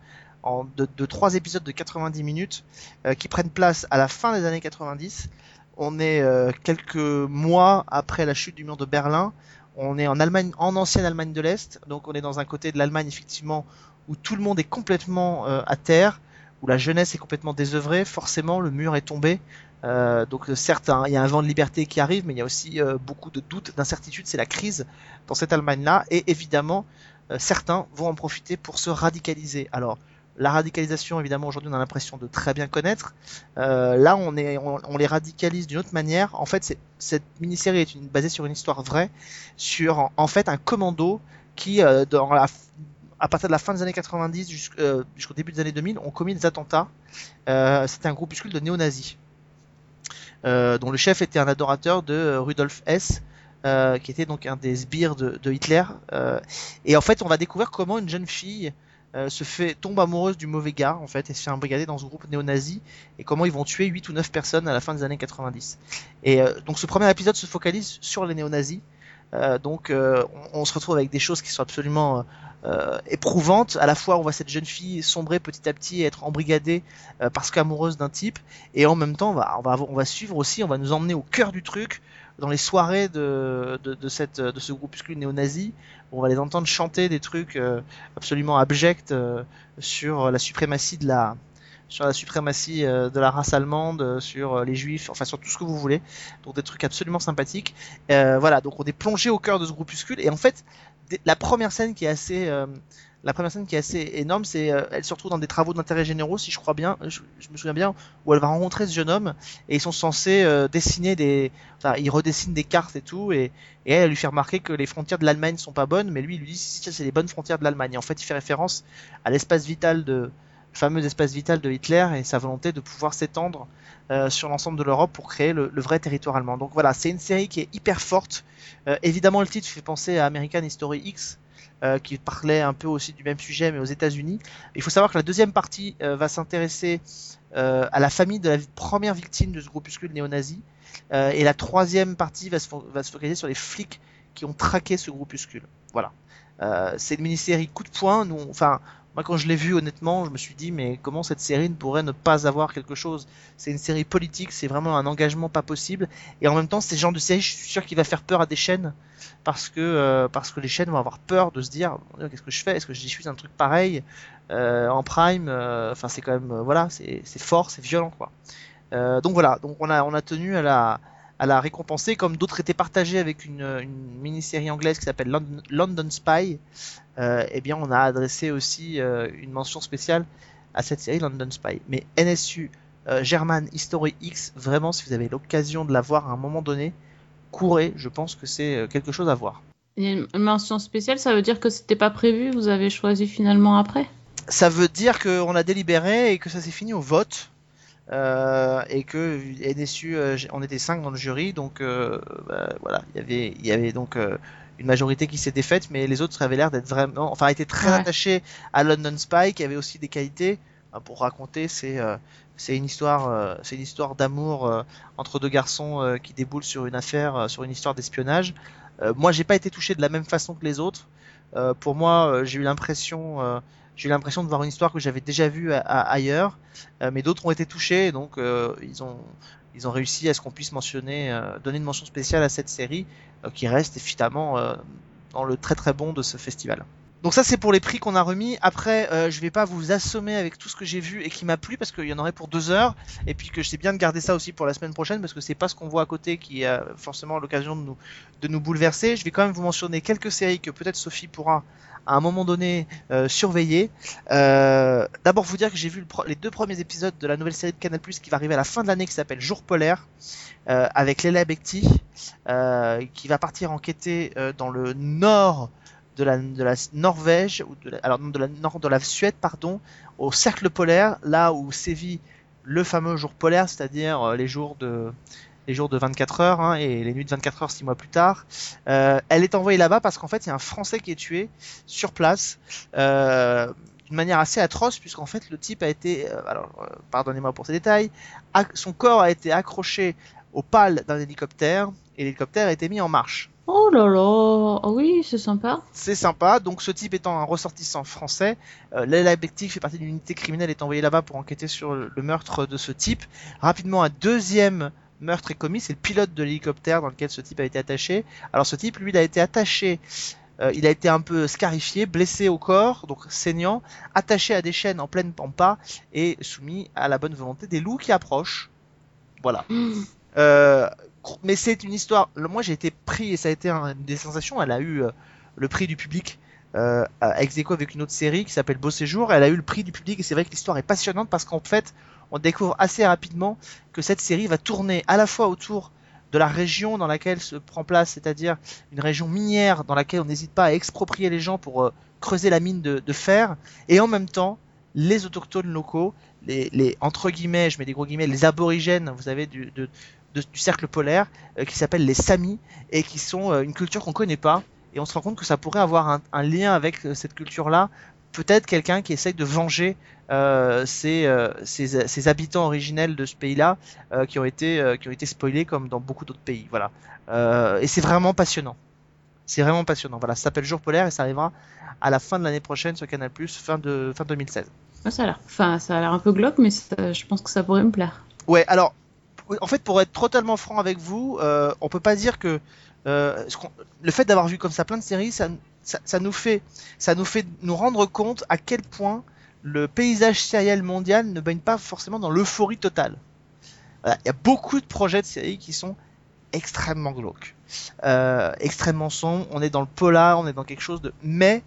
de, trois épisodes de 90 minutes euh, qui prennent place à la fin des années 90 on est euh, quelques mois après la chute du mur de Berlin. On est en Allemagne, en ancienne Allemagne de l'Est. Donc on est dans un côté de l'Allemagne effectivement où tout le monde est complètement euh, à terre, où la jeunesse est complètement désœuvrée. Forcément, le mur est tombé. Euh, donc certes, hein, il y a un vent de liberté qui arrive, mais il y a aussi euh, beaucoup de doutes, d'incertitudes. C'est la crise dans cette Allemagne-là. Et évidemment, euh, certains vont en profiter pour se radicaliser. Alors la radicalisation, évidemment, aujourd'hui, on a l'impression de très bien connaître. Euh, là, on, les radicalise d'une autre manière. En fait, cette mini-série est basée sur une histoire vraie, sur en, fait un commando qui, euh, dans la, à partir de la fin des années 90 jusqu'- euh, jusqu'au début des années 2000, ont commis des attentats. Euh, C'était un groupuscule de néo-nazis, euh, dont le chef était un adorateur de Rudolf Hess. qui était donc un des sbires de, Hitler. Et en fait, on va découvrir comment une jeune fille tombe amoureuse du mauvais gars en fait et se fait embrigader dans ce groupe néo-nazi et comment ils vont tuer 8 ou 9 personnes à la fin des années 90. Et donc ce premier épisode se focalise sur les néo-nazis. Euh, donc euh, on, se retrouve avec des choses qui sont absolument euh, éprouvantes. À la fois on voit cette jeune fille sombrer petit à petit et être embrigadée parce qu'amoureuse d'un type et en même temps on va, suivre aussi, on va nous emmener au cœur du truc dans les soirées de, de, de, cette, de ce groupuscule néo-nazi. On va les entendre chanter des trucs absolument abjects sur la suprématie de la, sur la suprématie euh, de la race allemande, euh, sur euh, les juifs, enfin sur tout ce que vous voulez. Donc des trucs absolument sympathiques. Voilà, donc on est plongé au cœur de ce groupuscule et en fait la première scène qui est assez la première scène qui est assez énorme, c'est elle se retrouve dans des travaux d'intérêt généraux, si je crois bien, je, me souviens bien, où elle va rencontrer ce jeune homme et ils sont censés dessiner des, enfin ils redessinent des cartes et tout et, elle, lui fait remarquer que les frontières de l'Allemagne sont pas bonnes, mais lui il lui dit si, c'est les bonnes frontières de l'Allemagne. Et en fait il fait référence à l'espace vital de fameux espace vital de Hitler et sa volonté de pouvoir s'étendre euh, sur l'ensemble de l'Europe pour créer le, le, vrai territoire allemand. Donc voilà, c'est une série qui est hyper forte. Euh, évidemment, le titre fait penser à American History X, euh, qui parlait un peu aussi du même sujet, mais aux États-Unis. Il faut savoir que la deuxième partie euh, va s'intéresser euh, à la famille de la première victime de ce groupuscule néo-nazi, euh, et la troisième partie va se, va se focaliser sur les flics qui ont traqué ce groupuscule. Voilà. Euh, c'est une mini-série coup de poing. Nous, enfin, moi, quand je l'ai vue, honnêtement, je me suis dit, mais comment cette série ne pourrait ne pas avoir quelque chose? C'est une série politique, c'est vraiment un engagement pas possible. Et en même temps, c'est le genre de série, je suis sûr qu'il va faire peur à des chaînes, parce que euh, parce que les chaînes vont avoir peur de se dire, qu'est-ce que je fais? Est-ce que je diffuse un truc pareil euh, en prime Enfin, c'est quand même, euh, voilà, c'est fort, c'est violent, quoi. Euh, donc voilà, donc on a on a tenu à la à la récompenser, comme d'autres étaient partagés avec une, une mini-série anglaise qui s'appelle London, London, Spy. Euh, eh bien, on a adressé aussi euh, une mention spéciale à cette série London Spy. Mais NSU euh, German History X, vraiment, si vous avez l'occasion de la voir à un moment donné, courez. Je pense que c'est quelque chose à voir. Une mention spéciale, ça veut dire que c'était pas prévu, vous avez choisi finalement après? Ça veut dire qu'on a délibéré et que ça s'est fini au vote. Euh, et que NSU, euh, on était 5 dans le jury, donc euh, bah, voilà, il y avait, il y avait donc une majorité qui s'est défaite, mais les autres avaient l'air d'être vraiment, enfin, étaient très Ouais. attachés à London Spy, qui avait aussi des qualités pour raconter. C'est, euh, c'est une histoire, euh, c'est une histoire d'amour euh, entre deux garçons qui déboulent sur une affaire, sur une histoire d'espionnage. Moi, j'ai pas été touché de la même façon que les autres. Pour moi, j'ai eu l'impression, j'ai eu l'impression de voir une histoire que j'avais déjà vue ailleurs, Euh, mais d'autres ont été touchés, donc euh, ils ont, ils ont réussi à ce qu'on puisse mentionner, euh, donner une mention spéciale à cette série, qui reste évidemment dans le très très bon de ce festival. Donc ça c'est pour les prix qu'on a remis. Après, euh, je vais pas vous assommer avec tout ce que j'ai vu et qui m'a plu parce qu'il y en aurait pour deux heures et puis que je bien de garder ça aussi pour la semaine prochaine parce que c'est pas ce qu'on voit à côté qui a forcément l'occasion de nous de nous bouleverser. Je vais quand même vous mentionner quelques séries que peut-être Sophie pourra à un moment donné euh, surveiller. Euh, D'abord vous dire que j'ai vu les deux premiers épisodes de la nouvelle série de Canal+ qui va arriver à la fin de l'année qui s'appelle Jour polaire euh, avec Léla Bekti euh, qui va partir enquêter dans le nord de la, Norvège ou de la, alors nord de la Suède pardon au cercle polaire là où sévit le fameux jour polaire c'est-à-dire les jours de les jours de 24 heures hein, et les nuits de 24 heures six mois plus tard. Euh, elle est envoyée là-bas parce qu'en fait il y a un Français qui est tué sur place euh, d'une manière assez atroce puisqu'en fait le type a été, euh, alors euh, pardonnez-moi pour ces détails, son corps a été accroché aux pales d'un hélicoptère et l'hélicoptère a été mis en marche. Oh là là, ah oui, c'est sympa. C'est sympa. Donc ce type étant un ressortissant français, euh, Leila fait partie d'une unité criminelle est envoyée là-bas pour enquêter sur le le meurtre de ce type. Rapidement, un deuxième meurtre est commis. C'est le pilote de l'hélicoptère dans lequel ce type a été attaché. Alors ce type, lui, il a été attaché. euh, il a été un peu scarifié, blessé au corps, donc saignant, attaché à des chaînes en pleine pampa et soumis à la bonne volonté des loups qui approchent. Voilà. (gasps) Euh, mais c'est une histoire. Moi, j'ai été pris et ça a été un- une des sensations. Elle a eu euh, le prix du public euh, ex avec une autre série qui s'appelle Beau Séjour. Elle a eu le prix du public et c'est vrai que l'histoire est passionnante parce qu'en fait, on découvre assez rapidement que cette série va tourner à la fois autour de la région dans laquelle se prend place, c'est-à-dire une région minière dans laquelle on n'hésite pas à exproprier les gens pour euh, creuser la mine de, fer, et en même temps les autochtones locaux, les, entre guillemets, je mets des gros guillemets, les aborigènes, vous du, du cercle polaire, euh, qui s'appellent les Samis, et qui sont euh, une culture qu'on connaît pas, et on se rend compte que ça pourrait avoir un, lien avec cette culture-là, peut-être quelqu'un qui essaye de venger euh, ces, euh, ces, ces habitants originels de ce pays-là, euh, qui ont été euh, qui ont été spoilés comme dans beaucoup d'autres pays, voilà. Euh, et c'est vraiment passionnant. C'est vraiment passionnant. Voilà, ça s'appelle Jour polaire et ça arrivera à la fin de l'année prochaine sur Canal+, fin de fin 2016. Ah, ça a l'air, enfin, ça a l'air un peu glauque, mais ça- je pense que ça pourrait me plaire. Ouais, alors, en fait, pour être totalement franc avec vous, euh, on peut pas dire que euh, le fait d'avoir vu comme ça plein de séries, ça, ça, ça nous fait, ça nous fait nous rendre compte à quel point le paysage sériel mondial ne baigne pas forcément dans l'euphorie totale. Voilà, Il y a beaucoup de projets de séries qui sont extrêmement glauques, euh, extrêmement sombres. On est dans le polar, on est dans quelque chose de. Mais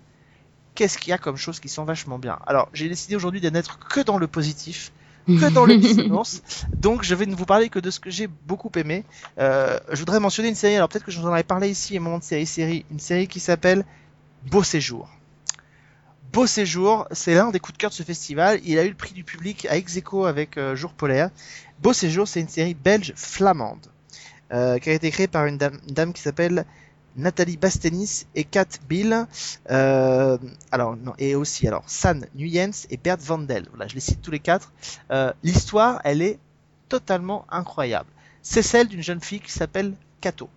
qu'est-ce qu'il y a comme choses qui sont vachement bien? Alors, j'ai décidé aujourd'hui de n'être que dans le positif que dans le (laughs) bisounours. Donc je vais ne vous parler que de ce que j'ai beaucoup aimé. Euh, je voudrais mentionner une série, alors peut-être que je vous en avais parlé ici à un moment de série série, une série qui s'appelle Beau Séjour. Beau Séjour, c'est l'un des coups de cœur de ce festival. Il a eu le prix du public à ex avec euh, Jour polaire. Beau Séjour, c'est une série belge flamande euh, qui a été créée par une dame, une dame qui s'appelle Nathalie Bastenis et Kat Bill. Euh, alors non, et aussi alors San Nuyens et Bert Vandel. Voilà, je les cite tous les quatre. Euh, L'histoire, elle est totalement incroyable. C'est celle d'une jeune fille qui s'appelle Kato.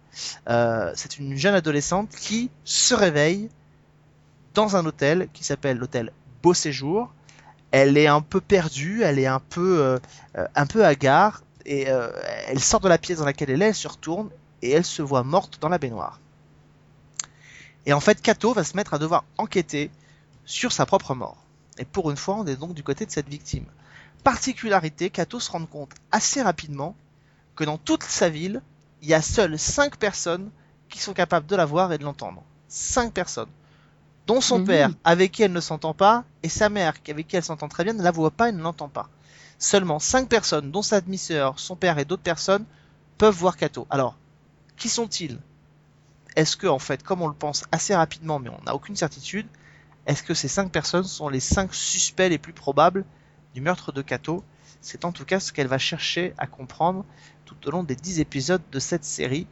Euh, c'est une jeune adolescente qui se réveille dans un hôtel qui s'appelle l'hôtel Beau Séjour. Elle est un peu perdue, elle est un peu, euh, euh, hagard, et euh, elle sort de la pièce dans laquelle elle est, elle se retourne et elle se voit morte dans la baignoire. Et en fait, Kato va se mettre à devoir enquêter sur sa propre mort. Et pour une fois, on est donc du côté de cette victime. Particularité, Kato se rend compte assez rapidement que dans toute sa ville, il y a seules 5 personnes qui sont capables de la voir et de l'entendre. 5 personnes. Dont son Mhm. père, avec qui elle ne s'entend pas, et sa mère, avec qui elle s'entend très bien, ne la voit pas et ne l'entend pas. Seulement 5 personnes, dont sa demi-sœur, son père et d'autres personnes, peuvent voir Kato. Alors, qui sont-ils? Est-ce que, en fait, comme on le pense assez rapidement, mais on n'a aucune certitude, est-ce que ces 5 personnes sont les 5 suspects les plus probables du meurtre de Kato? C'est en tout cas ce qu'elle va chercher à comprendre tout au long des 10 épisodes de cette série,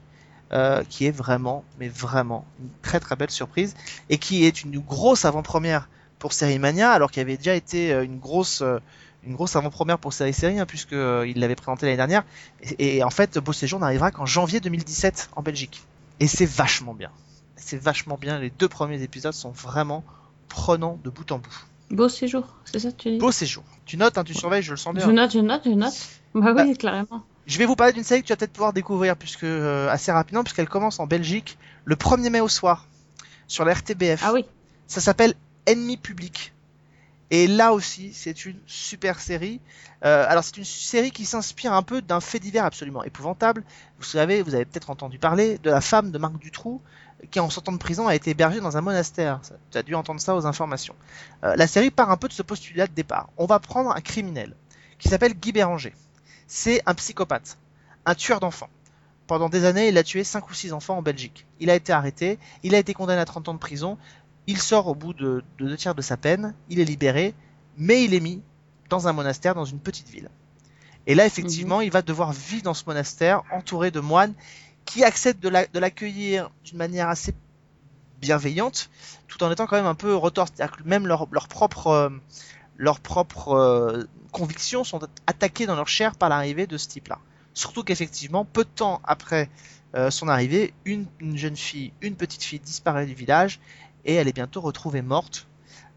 euh, qui est vraiment, mais vraiment, une très très belle surprise, et qui est une grosse avant-première pour Série Mania, alors qu'il y avait déjà été euh, une grosse... euh, une grosse avant-première pour Série Série, hein, puisqu'il l'avait présenté l'année dernière. Et, et en fait, Beau Séjour n'arrivera qu'en janvier 2017 en Belgique. Et c'est vachement bien. C'est vachement bien. Les deux premiers épisodes sont vraiment prenants de bout en bout. Beau séjour, c'est ça que tu dis? Beau séjour. Tu notes, hein, tu surveilles, je le sens bien. Je note, je note, je note. Bah oui, clairement. Je vais vous parler d'une série que tu vas peut-être pouvoir découvrir puisque euh, assez rapidement puisqu'elle commence en Belgique le 1er mai au soir sur la RTBF. Ah oui. Ça s'appelle Ennemi public. Et là aussi, c'est une super série. Euh, alors c'est une série qui s'inspire un peu d'un fait divers absolument épouvantable. Vous savez, vous avez peut-être entendu parler de la femme de Marc Dutroux qui en sortant de prison a été hébergée dans un monastère. Tu as dû entendre ça aux informations. Euh, la série part un peu de ce postulat de départ. On va prendre un criminel qui s'appelle Guy Béranger. C'est un psychopathe, un tueur d'enfants. Pendant des années, il a tué 5 ou 6 enfants en Belgique. Il a été arrêté, il a été condamné à 30 ans de prison, il sort au bout de, de deux tiers de sa peine, il est libéré, mais il est mis dans un monastère dans une petite ville. Et là, effectivement, il va devoir vivre dans ce monastère entouré de moines qui acceptent de la- de l'accueillir d'une manière assez bienveillante, tout en étant quand même un peu retors. Même leur, leur propre, euh, leurs propres euh, convictions sont attaquées dans leur chair par l'arrivée de ce type-là. Surtout qu'effectivement, peu de temps après euh, son arrivée, une, une jeune fille, une petite fille disparaît du village et elle est bientôt retrouvée morte.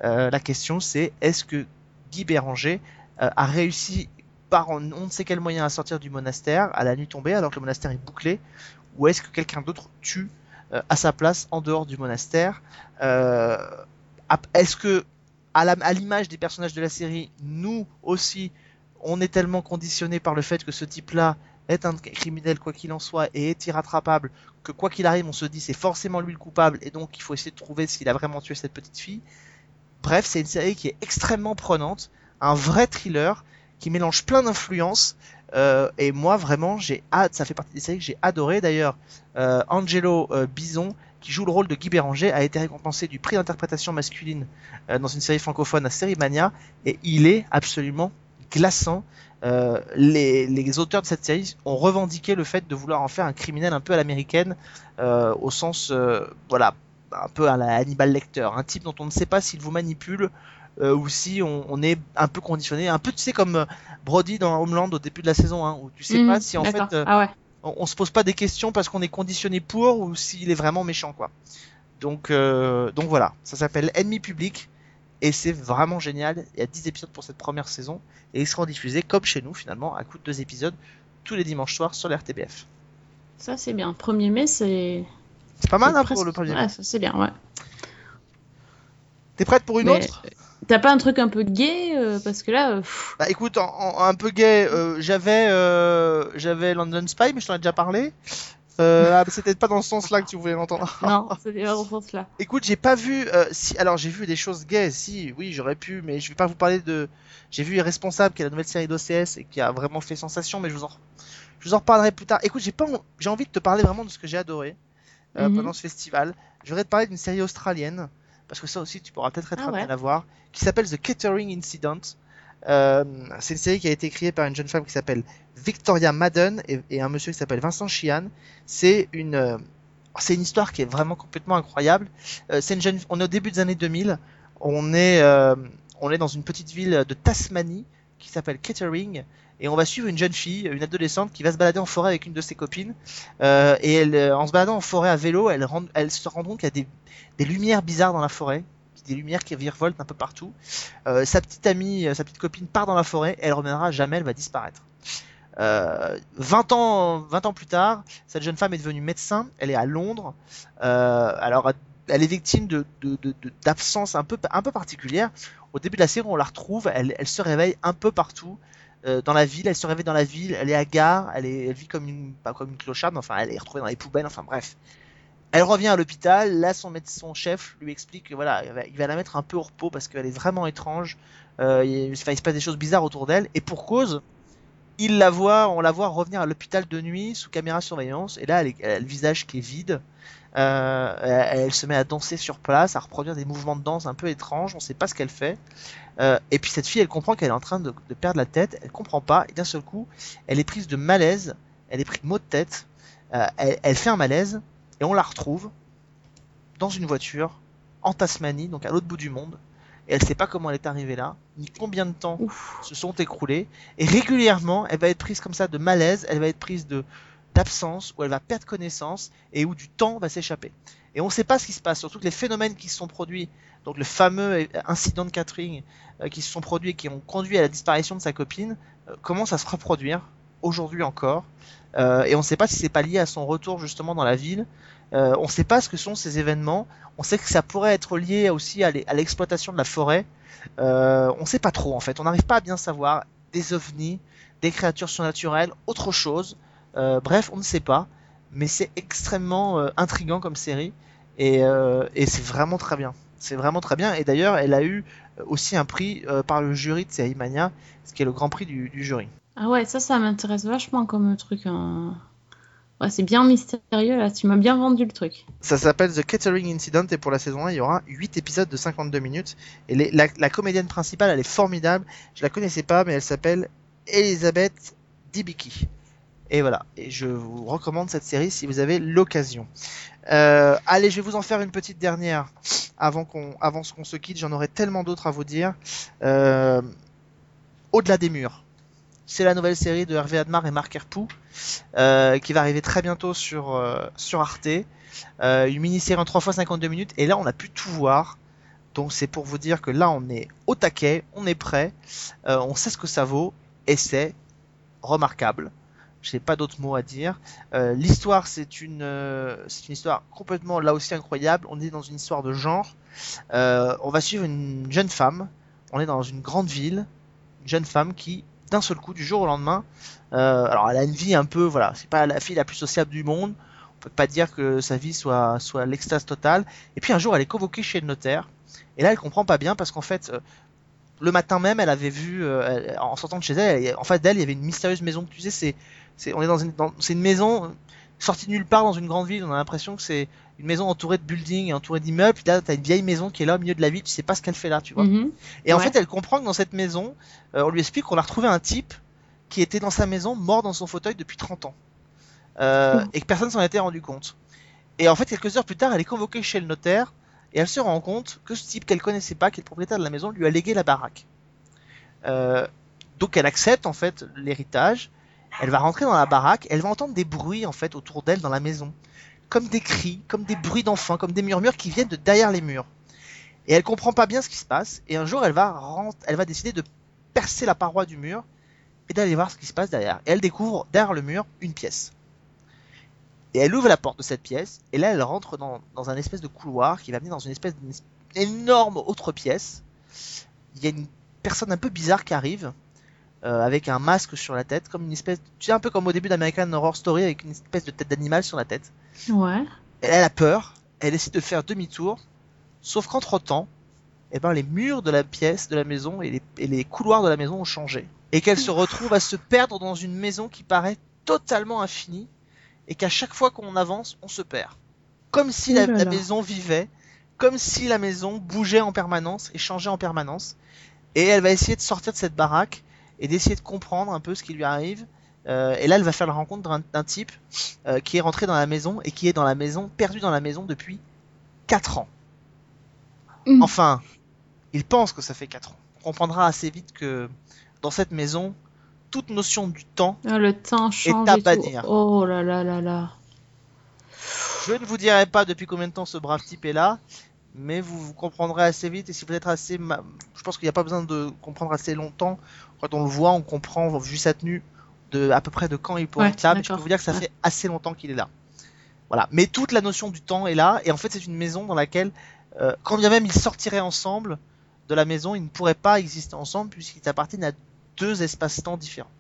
Euh, la question c'est est-ce que Guy Béranger a réussi par on ne sait quel moyen à sortir du monastère à la nuit tombée alors que le monastère est bouclé ou est-ce que quelqu'un d'autre tue à sa place en dehors du monastère Est-ce que à l'image des personnages de la série, nous aussi, on est tellement conditionnés par le fait que ce type-là est un criminel quoi qu'il en soit et est irrattrapable que quoi qu'il arrive, on se dit c'est forcément lui le coupable et donc il faut essayer de trouver s'il a vraiment tué cette petite fille. Bref, c'est une série qui est extrêmement prenante, un vrai thriller qui mélange plein d'influences. euh, et moi, vraiment, j'ai hâte. Ça fait partie des séries que j'ai adoré. D'ailleurs, euh, Angelo euh, Bison, qui joue le rôle de Guy Béranger, a été récompensé du prix d'interprétation masculine euh, dans une série francophone à Série Mania, et il est absolument glaçant. Euh, les, les auteurs de cette série ont revendiqué le fait de vouloir en faire un criminel un peu à l'américaine, euh, au sens, euh, voilà, un peu à la Hannibal Lecter, un type dont on ne sait pas s'il vous manipule ou si on, on est un peu conditionné, un peu tu sais comme Brody dans Homeland au début de la saison 1, où tu sais Mhm, pas si en fait Ah ouais. On, on se pose pas des questions parce qu'on est conditionné pour ou s'il est vraiment méchant quoi. Donc euh, donc voilà, ça s'appelle Ennemi public et c'est vraiment génial. Il y a 10 épisodes pour cette première saison et ils seront diffusés comme chez nous finalement à coup de deux épisodes tous les dimanches soirs sur l'RTBF. Ça, c'est bien. 1er mai, c'est. C'est pas mal hein, presque- pour le premier. Ouais, ça, c'est bien, ouais. T'es prête pour une Mais, autre? T'as pas un truc un peu gay euh, Parce que là. euh, pff, Bah écoute, en, en- un peu gay, euh, j'avais euh, j'avais London Spy, mais je t'en ai déjà parlé. Euh, (laughs) ah, c'était pas dans ce sens-là que tu voulais l'entendre. (laughs) non, c'était pas dans ce sens-là. Écoute, j'ai pas vu. euh, si, alors j'ai vu des choses gays. Si, oui, j'aurais pu, mais je vais pas vous parler de. J'ai vu Irresponsable, qui est la nouvelle série d'OCS et qui a vraiment fait sensation, mais je vous en, je vous en reparlerai plus tard. Écoute, j'ai pas, j'ai envie de te parler vraiment de ce que j'ai adoré euh, Mhm. pendant ce festival. Je voudrais te parler d'une série australienne parce que ça aussi, tu pourras peut-être être Ah amené ouais. à la voir, qui s'appelle The Catering Incident. Euh, c'est une série qui a été créée par une jeune femme qui s'appelle Victoria Madden et, et un monsieur qui s'appelle Vincent Chian. C'est une, euh, c'est une histoire qui est vraiment complètement incroyable. Euh, c'est une jeune, on est au début des années 2000. On est, on est dans une petite ville de Tasmanie qui s'appelle Kettering et on va suivre une jeune fille, une adolescente qui va se balader en forêt avec une de ses copines. Euh, et euh, en se baladant en forêt à vélo, elle, se rend compte qu'il y a des, lumières bizarres dans la forêt, des lumières qui virevoltent un peu partout. Euh, sa petite amie, sa petite copine part dans la forêt, elle reviendra jamais, elle va disparaître. Euh, 20 ans, 20 ans plus tard, cette jeune femme est devenue médecin. Elle est à Londres. Alors, elle est victime de, d'absences un peu, un peu particulières. Au début de la série, on la retrouve. Elle se réveille un peu partout euh, dans la ville. Elle se réveille dans la ville. Elle est à gare. Elle, vit comme une, pas comme une clocharde. Enfin, elle est retrouvée dans les poubelles. Enfin, bref. Elle revient à l'hôpital. Là, son chef lui explique que voilà, il va, la mettre un peu au repos parce qu'elle est vraiment étrange. Euh, il, se passe des choses bizarres autour d'elle. Et pour cause, il la voit, on la voit revenir à l'hôpital de nuit sous caméra surveillance. Et là, elle a le visage qui est vide. Euh, elle, elle se met à danser sur place, à reproduire des mouvements de danse un peu étranges. On sait pas ce qu'elle fait. Euh, et puis cette fille, elle comprend qu'elle est en train de, de perdre la tête. Elle comprend pas. Et d'un seul coup, elle est prise de malaise. Elle est prise de maux de tête. Euh, elle, elle fait un malaise et on la retrouve dans une voiture en Tasmanie, donc à l'autre bout du monde. Et elle sait pas comment elle est arrivée là, ni combien de temps Ouf. se sont écroulés. Et régulièrement, elle va être prise comme ça de malaise, elle va être prise de, d'absence, où elle va perdre connaissance et où du temps va s'échapper. Et on ne sait pas ce qui se passe, surtout que les phénomènes qui se sont produits, donc le fameux incident de Catherine euh, qui se sont produits et qui ont conduit à la disparition de sa copine, euh, commencent à se reproduire aujourd'hui encore. Euh, et on ne sait pas si c'est pas lié à son retour justement dans la ville. Euh, on ne sait pas ce que sont ces événements. On sait que ça pourrait être lié aussi à l'e- à l'exploitation de la forêt. Euh, on ne sait pas trop en fait. On n'arrive pas à bien savoir des ovnis, des créatures surnaturelles, autre chose. Euh, bref, on ne sait pas. Mais c'est extrêmement euh, intriguant comme série et, euh, et c'est vraiment très bien. C'est vraiment très bien. Et d'ailleurs, elle a eu aussi un prix par le jury de Série Mania, ce qui est le grand prix du, du jury. Ah ouais, ça, ça m'intéresse vachement comme truc. hein. Ouais, c'est bien mystérieux là, tu m'as bien vendu le truc. Ça s'appelle The Catering Incident et pour la saison 1, il y aura 8 épisodes de 52 minutes. Et les- la, la comédienne principale, elle est formidable. Je la connaissais pas, mais elle s'appelle Elisabeth Debicki. Et voilà. Et je vous recommande cette série si vous avez l'occasion. Euh, allez, je vais vous en faire une petite dernière avant qu'on avant qu'on se quitte. J'en aurai tellement d'autres à vous dire. Euh, Au-delà des murs. C'est la nouvelle série de Hervé Admar et Marc Herpoux euh, qui va arriver très bientôt sur, sur Arte. Une mini-série en 3 fois 52 minutes et là on a pu tout voir. Donc c'est pour vous dire que là on est au taquet, on est prêt, on sait ce que ça vaut et c'est remarquable. Je n'ai pas d'autres mots à dire. Euh, L'histoire c'est une euh, c'est une histoire complètement là aussi incroyable. On est dans une histoire de genre. Euh, on va suivre une jeune femme. On est dans une grande ville, une jeune femme qui d'un seul coup du jour au lendemain, alors elle a une vie un peu voilà, c'est pas la fille la plus sociable du monde on peut pas dire que sa vie soit soit l'extase totale. Et puis un jour, elle est convoquée chez le notaire. Et là, elle comprend pas bien parce qu'en fait, le matin même, elle avait vu, euh, en sortant de chez elle, elle- en face d'elle, il y avait une mystérieuse maison. Tu sais, c'est, c'est, on est dans une, dans- c'est une maison euh, sortie de nulle part dans une grande ville. On a l'impression que c'est une maison entourée de buildings et entourée d'immeubles. Puis là, t'as une vieille maison qui est là au milieu de la ville. Tu sais pas ce qu'elle fait là, tu vois. Mhm. Et en fait, elle comprend que dans cette maison, euh, on lui explique qu'on a retrouvé un type qui était dans sa maison, mort dans son fauteuil depuis 30 ans. Euh. (laughs) Et que personne s'en était rendu compte. Et en fait, quelques heures plus tard, elle est convoquée chez le notaire et elle se rend compte que ce type qu'elle connaissait pas, qui est le propriétaire de la maison, lui a légué la baraque. Euh, donc elle accepte en fait l'héritage. Elle va rentrer dans la baraque, elle va entendre des bruits en fait autour d'elle dans la maison, comme des cris, comme des bruits d'enfants, comme des murmures qui viennent de derrière les murs. Et elle comprend pas bien ce qui se passe. Et un jour, elle va rent- elle va décider de percer la paroi du mur et d'aller voir ce qui se passe derrière. Et elle découvre derrière le mur une pièce. Et elle ouvre la porte de cette pièce, et là elle rentre dans, dans un espèce de couloir qui va mener dans une espèce d'énorme autre pièce. Il y a une personne un peu bizarre qui arrive, euh, avec un masque sur la tête, comme une espèce, tu sais un peu comme au début d'American Horror Story, avec une espèce de tête d'animal sur la tête. Ouais. Et elle a peur, elle décide de faire demi-tour, sauf qu'entre temps, eh ben, les murs de la pièce, de la maison et les, et les couloirs de la maison ont changé. Et qu'elle se retrouve à se perdre dans une maison qui paraît totalement infinie et qu'à chaque fois qu'on avance, on se perd. Comme si la, là. maison vivait, comme si la maison bougeait en permanence et changeait en permanence. Et elle va essayer de sortir de cette baraque et d'essayer de comprendre un peu ce qui lui arrive. Euh, et là, elle va faire la rencontre d'un- type euh, qui est rentré dans la maison et qui est dans la maison, perdu dans la maison depuis 4 ans. Mm. Enfin, il pense que ça fait 4 ans. On comprendra assez vite que dans cette maison, toute notion du temps, Ah, le temps change à et tout. bannir. Oh là là là là. je ne vous dirai pas depuis combien de temps ce brave type est là, mais vous, vous comprendrez assez vite et si vous êtes assez... ma- Je pense qu'il n'y a pas besoin de comprendre assez longtemps. Quand on le voit, on comprend, vu sa tenue, de à peu près de quand il pourrait être là, mais je peux vous dire que ça Ouais. fait assez longtemps qu'il est là. Voilà. Mais toute la notion du temps est là, et en fait c'est une maison dans laquelle, euh, quand bien même ils sortiraient ensemble de la maison, ils ne pourraient pas exister ensemble puisqu'ils appartiennent à deux espaces-temps différents.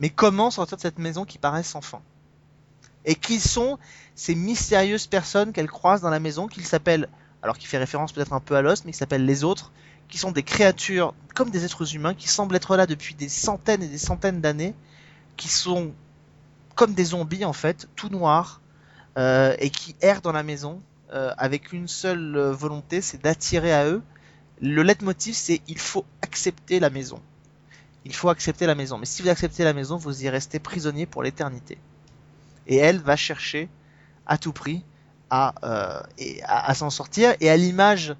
Mais comment sortir de cette maison qui paraît sans fin? Et qui sont ces mystérieuses personnes qu'elle croise dans la maison, qu'il s'appelle, alors qui fait référence peut-être un peu à Lost, mais qui s'appelle les autres, qui sont des créatures comme des êtres humains, qui semblent être là depuis des centaines et des centaines d'années, qui sont comme des zombies en fait, tout noirs, euh, et qui errent dans la maison euh, avec une seule euh, volonté, c'est d'attirer à eux. Le leitmotiv, c'est il faut accepter la maison. Il faut accepter la maison. Mais si vous acceptez la maison, vous y restez prisonnier pour l'éternité. Et elle va chercher à tout prix à, euh, à, s'en sortir. Et à l'image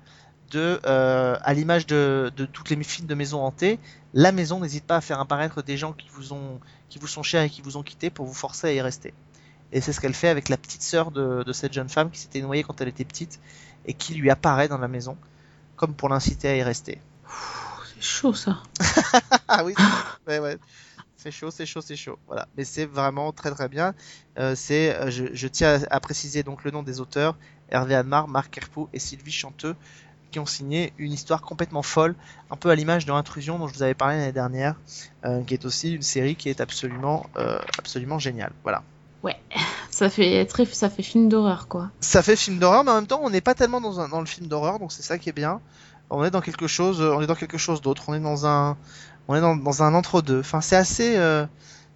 de, euh, à l'image de, de toutes les films de maison hantée, la maison n'hésite pas à faire apparaître des gens qui vous ont, qui vous sont chers et qui vous ont quitté pour vous forcer à y rester. Et c'est ce qu'elle fait avec la petite sœur de, de cette jeune femme qui s'était noyée quand elle était petite et qui lui apparaît dans la maison, comme pour l'inciter à y rester. Chaud ça. (laughs) ah oui, (laughs) ouais, ouais. C'est chaud, c'est chaud, c'est chaud. Voilà. Mais c'est vraiment très très bien. Euh, c'est, euh, je, je tiens à, à préciser donc le nom des auteurs Hervé Admar, Marc Kerpou et Sylvie Chanteux qui ont signé une histoire complètement folle, un peu à l'image de Intrusion dont je vous avais parlé l'année dernière, euh, qui est aussi une série qui est absolument, euh, absolument géniale. Voilà. Ça fait très, ça fait film d'horreur quoi. Ça fait film d'horreur, mais en même temps, on n'est pas tellement dans, un, dans le film d'horreur, donc c'est ça qui est bien. On est dans quelque chose, on est dans quelque chose d'autre. On est dans un, on est dans, dans un entre-deux. Enfin, c'est assez, euh,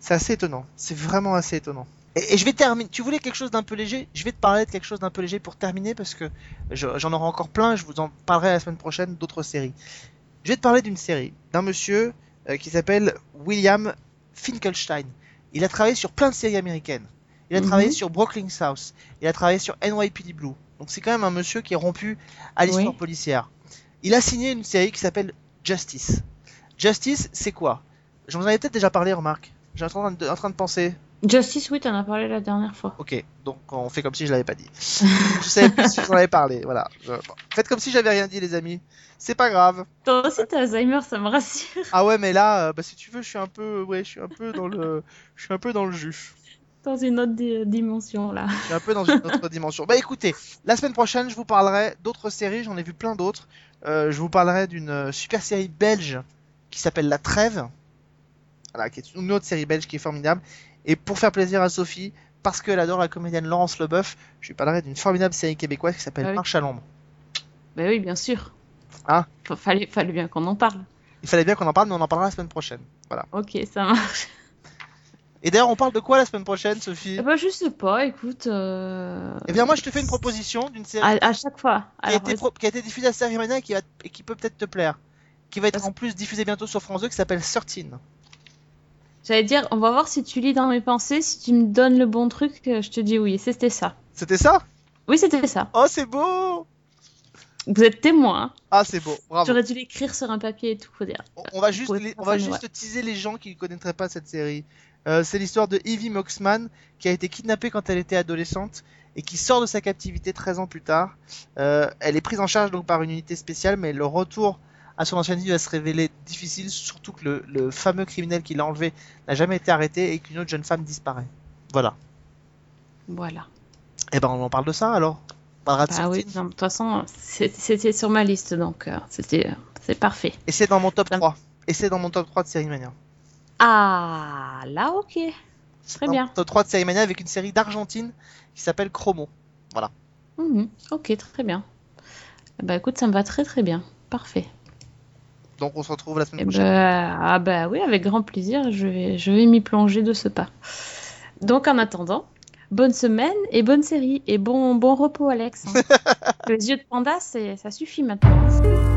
c'est assez étonnant. C'est vraiment assez étonnant. Et, et je vais terminer. Tu voulais quelque chose d'un peu léger? Je vais te parler de quelque chose d'un peu léger pour terminer parce que je- j'en aurai encore plein. Je vous en parlerai la semaine prochaine d'autres séries. Je vais te parler d'une série d'un monsieur euh, qui s'appelle William Finkelstein. Il a travaillé sur plein de séries américaines. Il a Mhm. travaillé sur Brooklyn South. Il a travaillé sur NYPD Blue. Donc c'est quand même un monsieur qui est rompu à l'histoire Oui. policière. Il a signé une série qui s'appelle Justice. Justice, c'est quoi? J'en avais peut-être déjà parlé, remarque. J'ai en train de, en train de penser. Justice, oui, t'en as parlé la dernière fois. Ok, donc on fait comme si je l'avais pas dit. (laughs) je savais plus si j'en avais parlé. Voilà. Je- bon. Faites comme si j'avais rien dit, les amis. C'est pas grave. Toi aussi t'as Alzheimer, ça me rassure. Ah ouais, mais là, euh, bah, si tu veux, je suis un peu, ouais, je suis un peu dans le, je suis un peu dans le jus. Dans une autre di- dimension là. Je suis un peu dans une autre dimension. Bah écoutez, la semaine prochaine, je vous parlerai d'autres séries. J'en ai vu plein d'autres. Euh, je vous parlerai d'une euh, super série belge qui s'appelle La Trêve. Voilà, qui est une autre série belge qui est formidable. Et pour faire plaisir à Sophie, parce qu'elle adore la comédienne Laurence Leboeuf, je lui parlerai d'une formidable série québécoise qui s'appelle Ah oui. Marche à l'ombre. Bah oui, bien sûr. Ah. Fa- Fallait, fallait bien qu'on en parle. Il fallait bien qu'on en parle, mais on en parlera la semaine prochaine. Ok, ça marche. Et d'ailleurs, on parle de quoi la semaine prochaine, Sophie ben, je sais pas, écoute. euh, Eh bien, moi, je te fais une proposition d'une série À, à chaque fois. qui, a été pro- qui a été diffusée à Série Mania et qui, va- et qui peut peut-être te plaire. Qui va être Parce- en plus diffusée bientôt sur France 2, qui s'appelle 13. J'allais dire, on va voir si tu lis dans mes pensées. Si tu me donnes le bon truc, euh, je te dis oui. C'était ça. C'était ça? Oui, c'était ça. Oh, c'est beau Vous êtes témoin. hein. Ah, c'est beau, bravo. J'aurais dû l'écrire sur un papier et tout, faut dire. On- va juste, Pour les- une on va personne, juste teaser les gens qui ne connaîtraient pas cette série. Euh, c'est l'histoire de Evie Moxman qui a été kidnappée quand elle était adolescente et qui sort de sa captivité 13 ans plus tard. Euh, elle est prise en charge donc par une unité spéciale, mais le retour à son ancienne vie va se révéler difficile, surtout que le, le fameux criminel qui l'a enlevé n'a jamais été arrêté et qu'une autre jeune femme disparaît. Voilà. Voilà. Et ben on en parle de ça alors. Ah oui, de toute façon, c'était sur ma liste, donc euh, c'était, c'est parfait. Et c'est dans mon top Ça- 3. Et c'est dans mon top 3 de Série Mania. Ah, là, ok. Très bien. Top 3 de Série Mania avec une série d'Argentine qui s'appelle Chromo. Mhm, Ok, très bien. Bah écoute, ça me va très très bien. Parfait. Donc on se retrouve la semaine Eh prochaine. ben, ah bah oui, avec grand plaisir, je vais, je vais m'y plonger de ce pas. Donc en attendant, bonne semaine et bonne série et bon, bon repos Alex. hein. (laughs) Les yeux de panda, c'est, ça suffit maintenant.